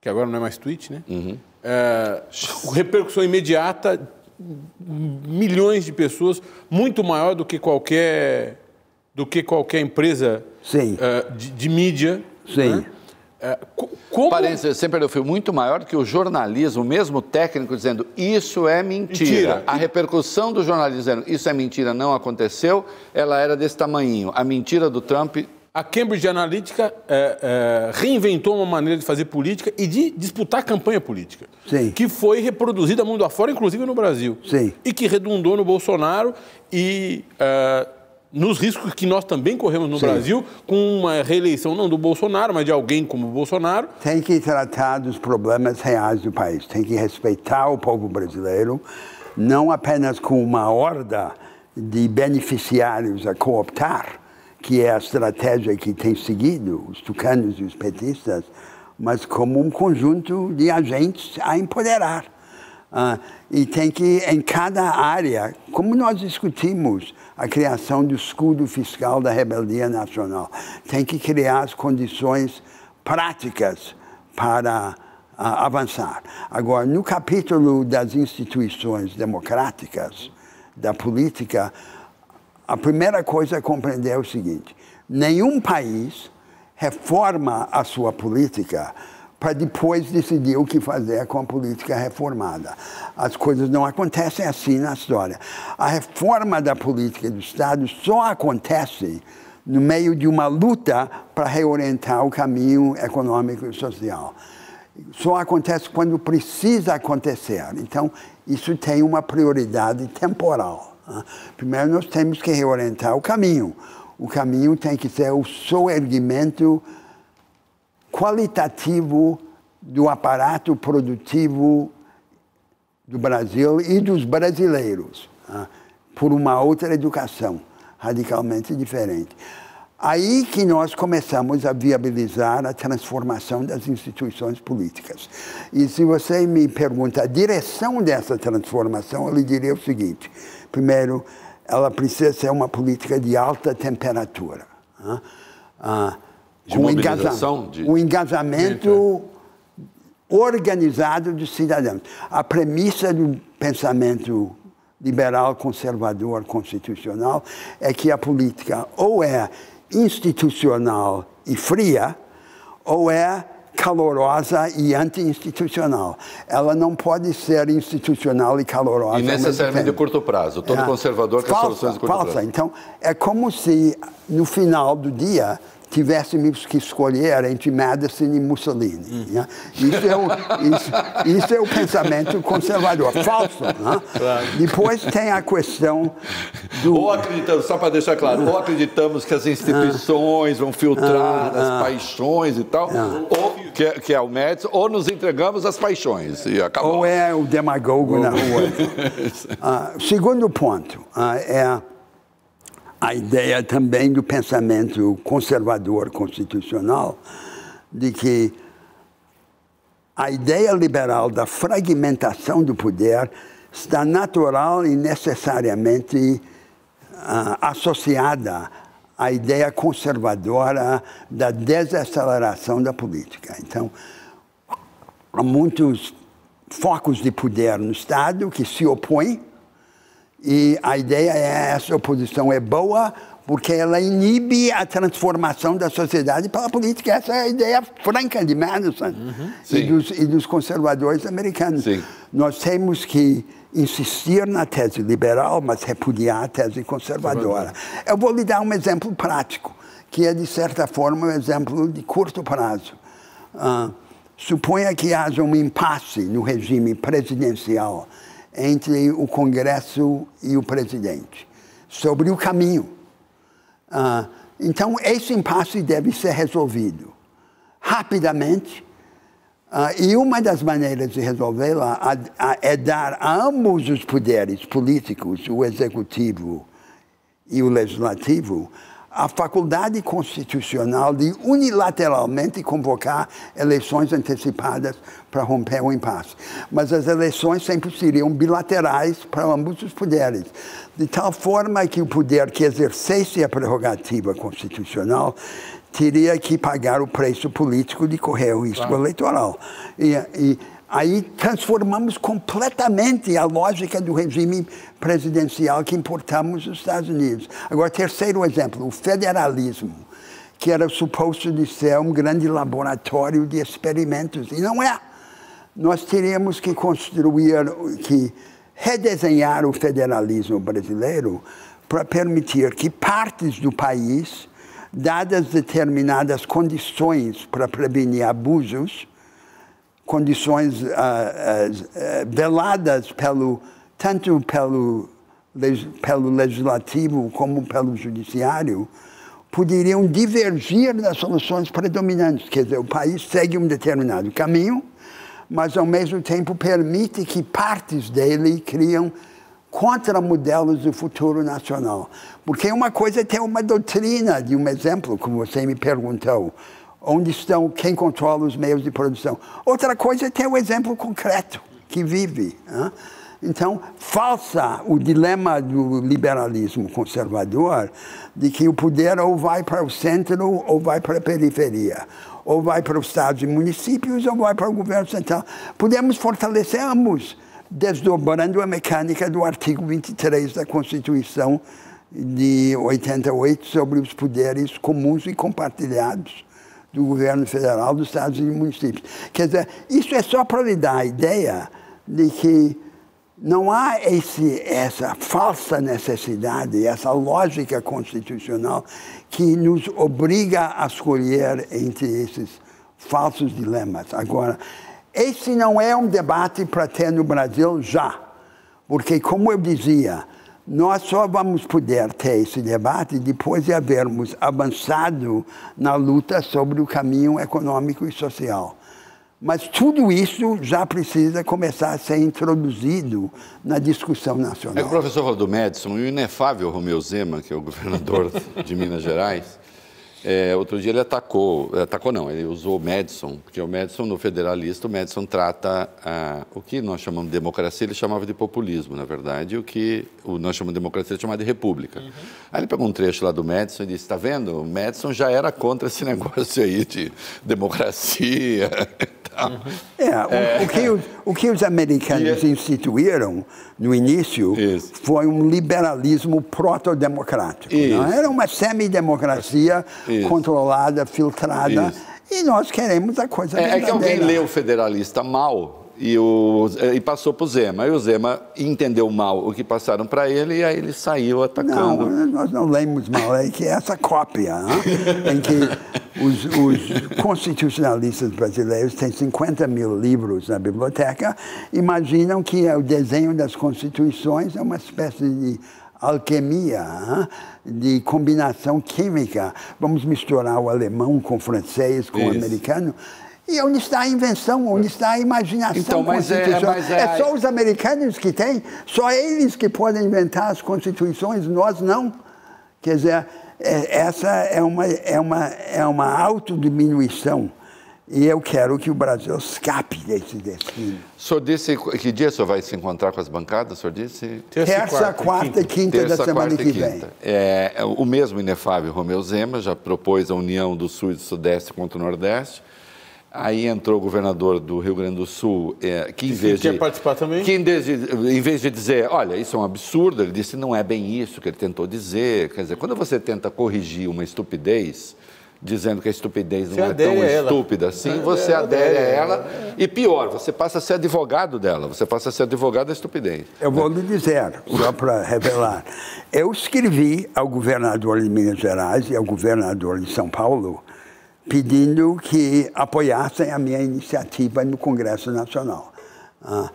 Speaker 1: que agora não é mais tweet, né? Uhum. É, repercussão imediata, milhões de pessoas, muito maior do que qualquer, do que qualquer empresa uh, de, de, mídia.
Speaker 2: Sim. Né?
Speaker 3: É, como... Parece, sempre eu fui muito maior do que o jornalismo, mesmo técnico, dizendo isso é mentira. mentira. A repercussão do jornalismo dizendo isso é mentira, não aconteceu, ela era desse tamanho. A mentira do Trump.
Speaker 1: A Cambridge Analytica é, é, reinventou uma maneira de fazer política e de disputar campanha política.
Speaker 2: Sim.
Speaker 1: Que foi reproduzida mundo afora, inclusive no Brasil.
Speaker 2: Sim.
Speaker 1: E que redundou no Bolsonaro e é, nos riscos que nós também corremos no Sim. Brasil, com uma reeleição não do Bolsonaro, mas de alguém como o Bolsonaro.
Speaker 2: Tem que tratar dos problemas reais do país, tem que respeitar o povo brasileiro, não apenas com uma horda de beneficiários a cooptar, que é a estratégia que tem seguido os tucanos e os petistas, mas como um conjunto de agentes a empoderar. Uh, e tem que, em cada área, como nós discutimos a criação do escudo fiscal da rebeldia nacional, tem que criar as condições práticas para uh, avançar. Agora, no capítulo das instituições democráticas, da política, a primeira coisa a compreender é o seguinte: nenhum país reforma a sua política para depois decidir o que fazer com a política reformada. As coisas não acontecem assim na história. A reforma da política do Estado só acontece no meio de uma luta para reorientar o caminho econômico e social. Só acontece quando precisa acontecer. Então, isso tem uma prioridade temporal. Primeiro, nós temos que reorientar o caminho. O caminho tem que ser o soerguimento qualitativo do aparato produtivo do Brasil e dos brasileiros, ah, por uma outra educação radicalmente diferente. Aí que nós começamos a viabilizar a transformação das instituições políticas. E se você me pergunta a direção dessa transformação, eu lhe diria o seguinte: primeiro, ela precisa ser uma política de alta temperatura.
Speaker 3: Ah, ah, de com engajamento,
Speaker 2: de... um engajamento organizado dos cidadãos. A premissa do pensamento liberal, conservador, constitucional é que a política ou é institucional e fria, ou é calorosa e anti-institucional. Ela não pode ser institucional e calorosa.
Speaker 3: E necessariamente de curto prazo. Todo é. conservador quer soluções de curto
Speaker 2: falsa.
Speaker 3: prazo.
Speaker 2: Então, é como se no final do dia tivéssemos que escolher entre Madison e Mussolini. Hum. Né? Isso, é o, isso, isso, é o pensamento conservador, falso. Né? Claro. Depois tem a questão do...
Speaker 3: Ou acreditamos, só para deixar claro, ou acreditamos que as instituições vão filtrar ah, as ah, paixões e tal, ah. ou que, é, que é o Madison, ou nos entregamos às paixões e acabou.
Speaker 2: Ou é o demagogo ou... na rua. uh, segundo ponto uh, é a ideia também do pensamento conservador constitucional de que a ideia liberal da fragmentação do poder está natural e necessariamente uh, associada à ideia conservadora da desaceleração da política. Então, há muitos focos de poder no Estado que se opõem e a ideia é essa oposição é boa porque ela inibe a transformação da sociedade pela política. Essa é a ideia franca de Madison uhum. e, dos, e, dos, conservadores americanos. Sim. Nós temos que insistir na tese liberal, mas repudiar a tese conservadora. Eu vou lhe dar um exemplo prático, que é, de certa forma, um exemplo de curto prazo. Uh, suponha que haja um impasse no regime presidencial entre o Congresso e o presidente sobre o caminho. Uh, então, esse impasse deve ser resolvido rapidamente. Uh, e uma das maneiras de resolvê-la é dar a ambos os poderes políticos, o executivo e o legislativo, a faculdade constitucional de unilateralmente convocar eleições antecipadas para romper o impasse. Mas as eleições sempre seriam bilaterais para ambos os poderes, de tal forma que o poder que exercesse a prerrogativa constitucional teria que pagar o preço político de correr o risco claro. eleitoral. E, e Aí transformamos completamente a lógica do regime presidencial que importamos dos Estados Unidos. Agora, terceiro exemplo, o federalismo, que era suposto de ser um grande laboratório de experimentos, e não é. Nós teríamos que construir, que redesenhar o federalismo brasileiro para permitir que partes do país, dadas determinadas condições para prevenir abusos, condições uh, uh, veladas pelo, tanto pelo, pelo legislativo como pelo judiciário, poderiam divergir das soluções predominantes. Quer dizer, o país segue um determinado caminho, mas ao mesmo tempo permite que partes dele criam contra-modelos do futuro nacional. Porque uma coisa é ter uma doutrina de um exemplo, como você me perguntou, onde estão, quem controla os meios de produção. Outra coisa é ter um exemplo concreto que vive. Né? Então, falsa o dilema do liberalismo conservador de que o poder ou vai para o centro ou vai para a periferia, ou vai para os estados e municípios ou vai para o governo central. Podemos fortalecer ambos, desdobrando a mecânica do artigo 23 da Constituição de 88 sobre os poderes comuns e compartilhados do governo federal, dos estados e municípios. Quer dizer, isso é só para lhe dar a ideia de que não há esse, essa falsa necessidade, essa lógica constitucional que nos obriga a escolher entre esses falsos dilemas. Agora, esse não é um debate para ter no Brasil já, porque, como eu dizia, nós só vamos poder ter esse debate depois de havermos avançado na luta sobre o caminho econômico e social. Mas tudo isso já precisa começar a ser introduzido na discussão nacional.
Speaker 3: É o professor falou do Madison e o inefável Romeu Zema, que é o governador de Minas Gerais, é, outro dia ele atacou, atacou não, ele usou o Madison, porque o Madison, no federalista, o Madison trata ah, o que nós chamamos de democracia, ele chamava de populismo, na verdade, o que o, nós chamamos de democracia, ele chamava de república. Uhum. Aí ele pegou um trecho lá do Madison e disse, está vendo, o Madison já era contra esse negócio aí de democracia.
Speaker 2: É, o, é. O, que os, o, que os, americanos é- instituíram no início Isso. foi um liberalismo proto-democrático. Era uma semidemocracia controlada, filtrada. Isso. E nós queremos a coisa
Speaker 3: é, é que alguém lê o federalista mal e, o, e passou para o Zema. E o Zema entendeu mal o que passaram para ele e aí ele saiu atacando.
Speaker 2: Não, nós não lemos mal, é que essa cópia, né? em que os, os, constitucionalistas brasileiros têm 50 mil livros na biblioteca, imaginam que o desenho das constituições é uma espécie de alquimia, de combinação química. Vamos misturar o alemão com o francês, com Isso. o americano. E onde está a invenção, onde está a imaginação então, mas é, mas é, é só os americanos que têm, só eles que podem inventar as constituições, nós não. Quer dizer, é, essa é uma, é uma, é uma autodiminuição. E eu quero que o Brasil escape desse destino.
Speaker 3: O senhor disse, que dia o senhor vai se encontrar com as bancadas? O senhor disse?
Speaker 2: Terça, quarta, quarta e quinta, quinta da semana que vem.
Speaker 3: É, o mesmo inefável Romeu Zema já propôs a união do Sul e do Sudeste contra o Nordeste. Aí entrou o governador do Rio Grande do Sul, é, que em vez
Speaker 1: de participar também,
Speaker 3: que em vez, de, em vez de dizer, olha, isso é um absurdo, ele disse não é bem isso que ele tentou dizer. Quer dizer, quando você tenta corrigir uma estupidez, dizendo que a estupidez não é tão estúpida assim, é, você adere, adere a ela. e pior, você passa a ser advogado dela, você passa a ser advogado da estupidez.
Speaker 2: Eu vou lhe dizer, só para revelar, eu escrevi ao governador de Minas Gerais e ao governador de São Paulo pedindo que apoiassem a minha iniciativa no Congresso Nacional. Ah,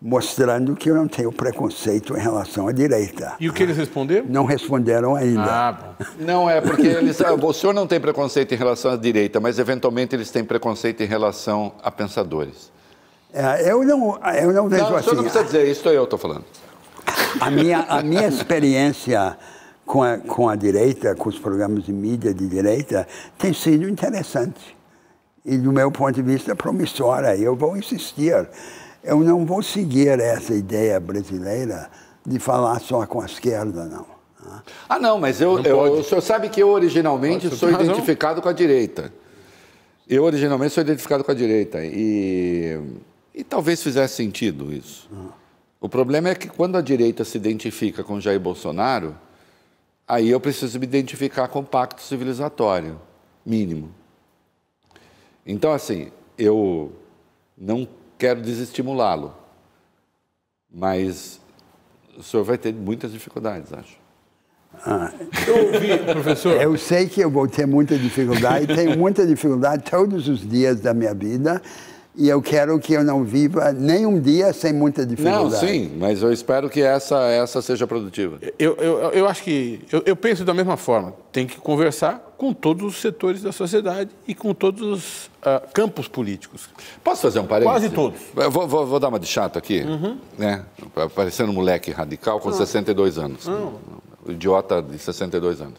Speaker 2: mostrando que eu não tenho preconceito em relação à direita.
Speaker 1: E o que eles responderam?
Speaker 2: Não responderam ainda.
Speaker 3: Ah, não é porque eles, ah, o senhor não tem preconceito em relação à direita, mas eventualmente eles têm preconceito em relação a pensadores.
Speaker 2: É, eu não, eu não vejo não, assim. O senhor
Speaker 3: não precisa dizer isso, eu estou falando.
Speaker 2: A minha, a minha experiência com a, com a direita, com os programas de mídia de direita, tem sido interessante. E, do meu ponto de vista, promissora. Eu vou insistir. Eu não vou seguir essa ideia brasileira de falar só com a esquerda, não.
Speaker 3: Ah, não, mas eu, eu, o senhor sabe que eu originalmente sou identificado com a direita. Eu originalmente sou identificado com a direita. E, e talvez fizesse sentido isso. Ah. O problema é que quando a direita se identifica com Jair Bolsonaro, Aí eu preciso me identificar com o pacto civilizatório mínimo. Então, assim, eu não quero desestimulá-lo, mas o senhor vai ter muitas dificuldades, acho.
Speaker 2: Ah, eu ouvi, professor. Eu sei que eu vou ter muita dificuldade, tenho muita dificuldade todos os dias da minha vida e eu quero que eu não viva nem um dia sem muita dificuldade.
Speaker 3: Não, sim, mas eu espero que essa, essa seja produtiva.
Speaker 1: Eu, eu, eu acho que. Eu, eu penso da mesma forma. Tem que conversar com todos os setores da sociedade e com todos os uh, campos políticos.
Speaker 3: Posso fazer um parênteses?
Speaker 1: Quase todos.
Speaker 3: Eu vou, vou, vou dar uma de chato aqui, uhum. né? Parecendo um moleque radical com Não. 62 anos. Não. Um idiota de 62 anos.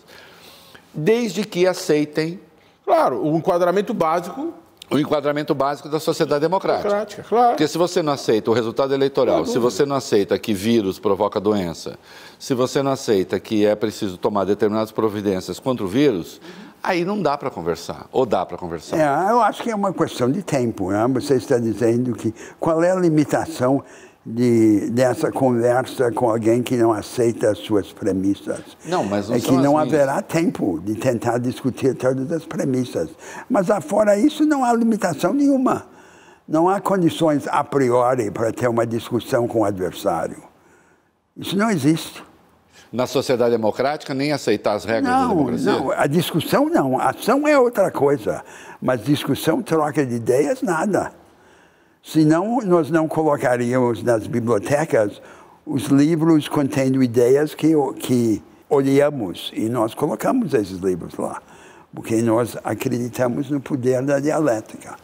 Speaker 3: Desde que aceitem.
Speaker 1: Claro, o enquadramento básico
Speaker 3: o enquadramento básico da sociedade democrática. democrática
Speaker 1: claro.
Speaker 3: Porque se você não aceita o resultado eleitoral, se você não aceita que vírus provoca doença, se você não aceita que é preciso tomar determinadas providências contra o vírus, aí não dá para conversar. Ou dá para conversar?
Speaker 2: É, eu acho que é uma questão de tempo. Né? Você está dizendo que qual é a limitação de, dessa conversa com alguém que não aceita as suas premissas.
Speaker 3: Não, mas não
Speaker 2: é que não haverá tempo de tentar discutir todas as premissas. Mas fora isso, não há limitação nenhuma. Não há condições a priori para ter uma discussão com o adversário. Isso não existe.
Speaker 3: Na sociedade democrática, nem aceitar as regras não, da democracia?
Speaker 2: Não, a discussão não. A ação é outra coisa. Mas discussão, troca de ideias, nada. Senão, nós não colocaríamos nas bibliotecas os livros contendo ideias que, que olhamos e nós colocamos esses livros lá, porque nós acreditamos no poder da dialética.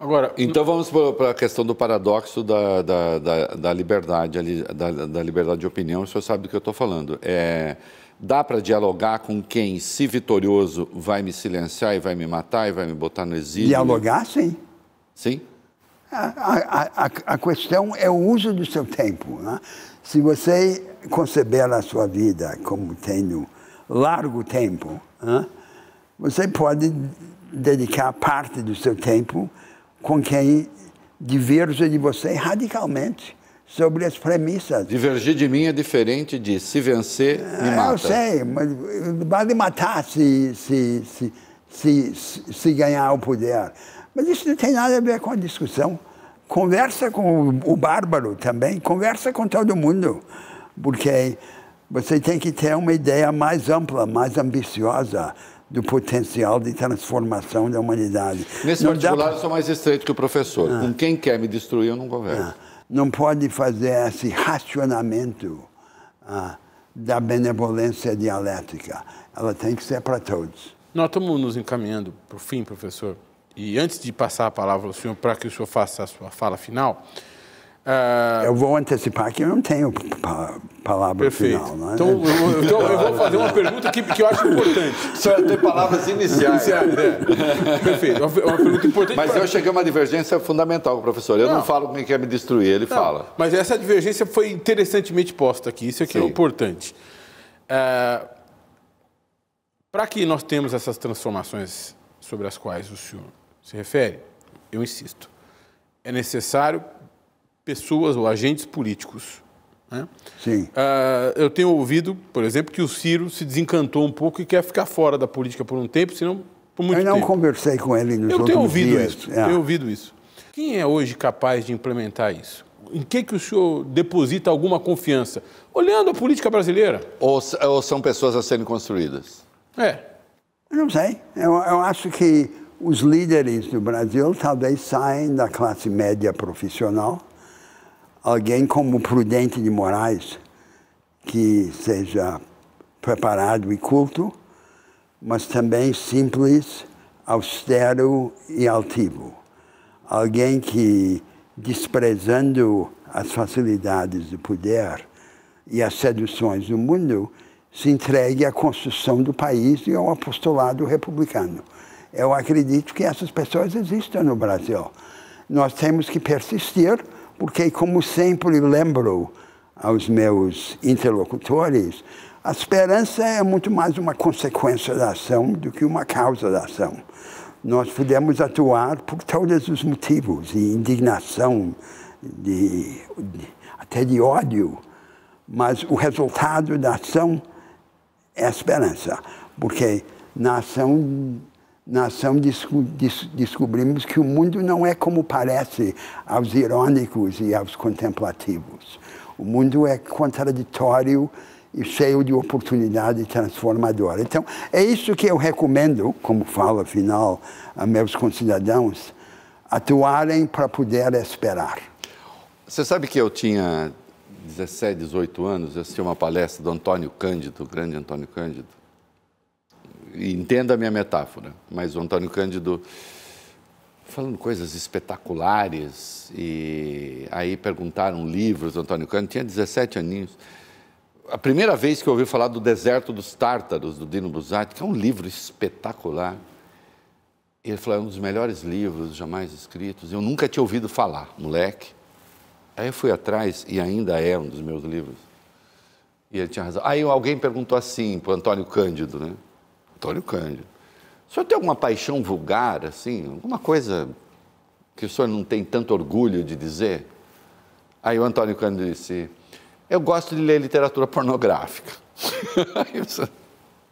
Speaker 3: Agora, então vamos para a questão do paradoxo da, da, da, da liberdade, da, da, liberdade de opinião. O senhor sabe do que eu estou falando. É, dá para dialogar com quem, se vitorioso, vai me silenciar e vai me matar e vai me botar no exílio?
Speaker 2: Dialogar, sim.
Speaker 3: Sim?
Speaker 2: A, a, a, questão é o uso do seu tempo. Né? Se você conceber a sua vida como tendo largo tempo, né? você pode dedicar parte do seu tempo com quem diverge de você radicalmente sobre as premissas.
Speaker 3: Divergir de mim é diferente de se vencer, me mata.
Speaker 2: Eu sei, mas vale matar se, se, se, se, se ganhar o poder. Mas isso não tem nada a ver com a discussão. Conversa com o bárbaro também, conversa com todo mundo, porque você tem que ter uma ideia mais ampla, mais ambiciosa do potencial de transformação da humanidade.
Speaker 3: Nesse não particular, eu sou mais estreito que o professor. Ah. Com quem quer me destruir, eu não converso. Ah.
Speaker 2: Não pode fazer esse racionamento ah, da benevolência dialética. Ela tem que ser para todos.
Speaker 1: Nós estamos nos encaminhando para o fim, professor. E antes de passar a palavra ao senhor para que o senhor faça a sua fala final.
Speaker 2: Uh... Eu vou antecipar que eu não tenho palavra
Speaker 1: Perfeito.
Speaker 2: final. Não é?
Speaker 1: então, eu, então, eu vou fazer uma pergunta que, que eu acho importante.
Speaker 3: O senhor tem palavras iniciais. iniciais
Speaker 1: é. Perfeito. Uma, uma pergunta importante.
Speaker 3: Mas pra... eu cheguei a uma divergência fundamental com o professor. Eu não, não falo quem quer me destruir, ele não, fala.
Speaker 1: Mas essa divergência foi interessantemente posta aqui. Isso aqui é Sim. é importante. Uh, para que nós temos essas transformações sobre as quais o senhor se refere, eu insisto, é necessário pessoas ou agentes políticos. Né?
Speaker 2: Sim.
Speaker 1: Uh, eu tenho ouvido, por exemplo, que o Ciro se desencantou um pouco e quer ficar fora da política por um tempo, senão por muito
Speaker 2: tempo.
Speaker 1: Eu
Speaker 2: não conversei com ele nos
Speaker 1: eu tenho ouvido
Speaker 2: dias.
Speaker 1: isso. É. Tenho ouvido isso. Quem é hoje capaz de implementar isso? Em que, que o senhor deposita alguma confiança? Olhando a política brasileira.
Speaker 3: Ou, ou são pessoas a serem construídas?
Speaker 1: É.
Speaker 2: Eu não sei. Eu, eu acho que os líderes do Brasil talvez saem da classe média profissional. Alguém como Prudente de Moraes, que seja preparado e culto, mas também simples, austero e altivo. Alguém que, desprezando as facilidades do poder e as seduções do mundo, se entregue à construção do país e ao apostolado republicano. Eu acredito que essas pessoas existem no Brasil. Nós temos que persistir, porque, como sempre lembro aos meus interlocutores, a esperança é muito mais uma consequência da ação do que uma causa da ação. Nós podemos atuar por todos os motivos, de indignação, de, de, até de ódio, mas o resultado da ação é a esperança, porque na ação na ação descobrimos que o mundo não é como parece aos irônicos e aos contemplativos. O mundo é contraditório e cheio de oportunidade transformadora. Então, é isso que eu recomendo, como fala afinal a meus concidadãos, atuarem para poder esperar.
Speaker 3: Você sabe que eu tinha 17, 18 anos, eu assisti uma palestra do Antônio Cândido, o grande Antônio Cândido, entenda a minha metáfora, mas o Antônio Cândido falando coisas espetaculares e aí perguntaram livros do Antônio Cândido, tinha 17 aninhos. A primeira vez que eu ouvi falar do Deserto dos Tártaros, do Dino Buzzati, que é um livro espetacular. Ele falou, é um dos melhores livros jamais escritos. Eu nunca tinha ouvido falar, moleque. Aí eu fui atrás e ainda é um dos meus livros. E ele tinha razão. Aí alguém perguntou assim para Antônio Cândido, né? Antônio Cândido. O senhor tem alguma paixão vulgar, assim? Alguma coisa que o senhor não tem tanto orgulho de dizer? Aí o Antônio Cândido disse: Eu gosto de ler literatura pornográfica.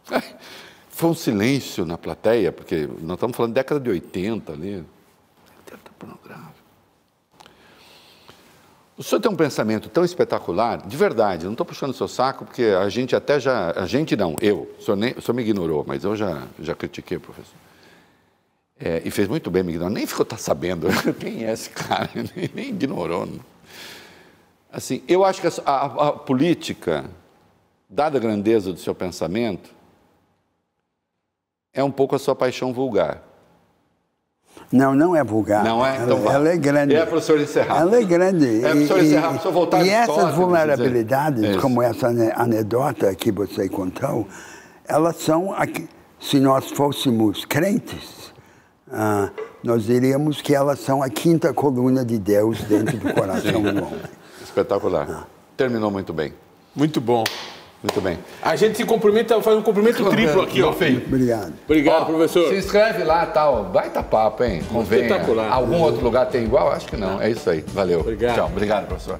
Speaker 3: Foi um silêncio na plateia, porque nós estamos falando década de 80 ali. Literatura pornográfica. O senhor tem um pensamento tão espetacular, de verdade, não estou puxando o seu saco, porque a gente até já. A gente não, eu. O senhor, nem, o senhor me ignorou, mas eu já, já critiquei, professor. É, e fez muito bem me ignorar. Nem ficou tá sabendo quem é esse cara, nem, nem ignorou. Não. Assim, eu acho que a, a, a política, dada a grandeza do seu pensamento, é um pouco a sua paixão vulgar.
Speaker 2: Não, não é vulgar.
Speaker 3: Não é? Então,
Speaker 2: ela, ela é grande.
Speaker 3: É, professor Encerrado.
Speaker 2: Ela é grande.
Speaker 3: É, professor Encerrado, professor voltar
Speaker 2: E essas vulnerabilidades, como essa anedota que você contou, elas são, se nós fôssemos crentes, ah, nós diríamos que elas são a quinta coluna de Deus dentro do coração do homem.
Speaker 3: Espetacular. Ah. Terminou muito bem.
Speaker 1: Muito bom.
Speaker 3: Muito bem.
Speaker 1: A gente se cumprimenta, faz um cumprimento triplo aqui, ó, Feio.
Speaker 2: Obrigado.
Speaker 1: Obrigado, ó, professor.
Speaker 3: Se inscreve lá, tal. Baita papo, hein? Convenha.
Speaker 1: Espetacular.
Speaker 3: Algum outro lugar tem igual? Acho que não. É isso aí. Valeu.
Speaker 1: Obrigado.
Speaker 3: Tchau. Obrigado, professor.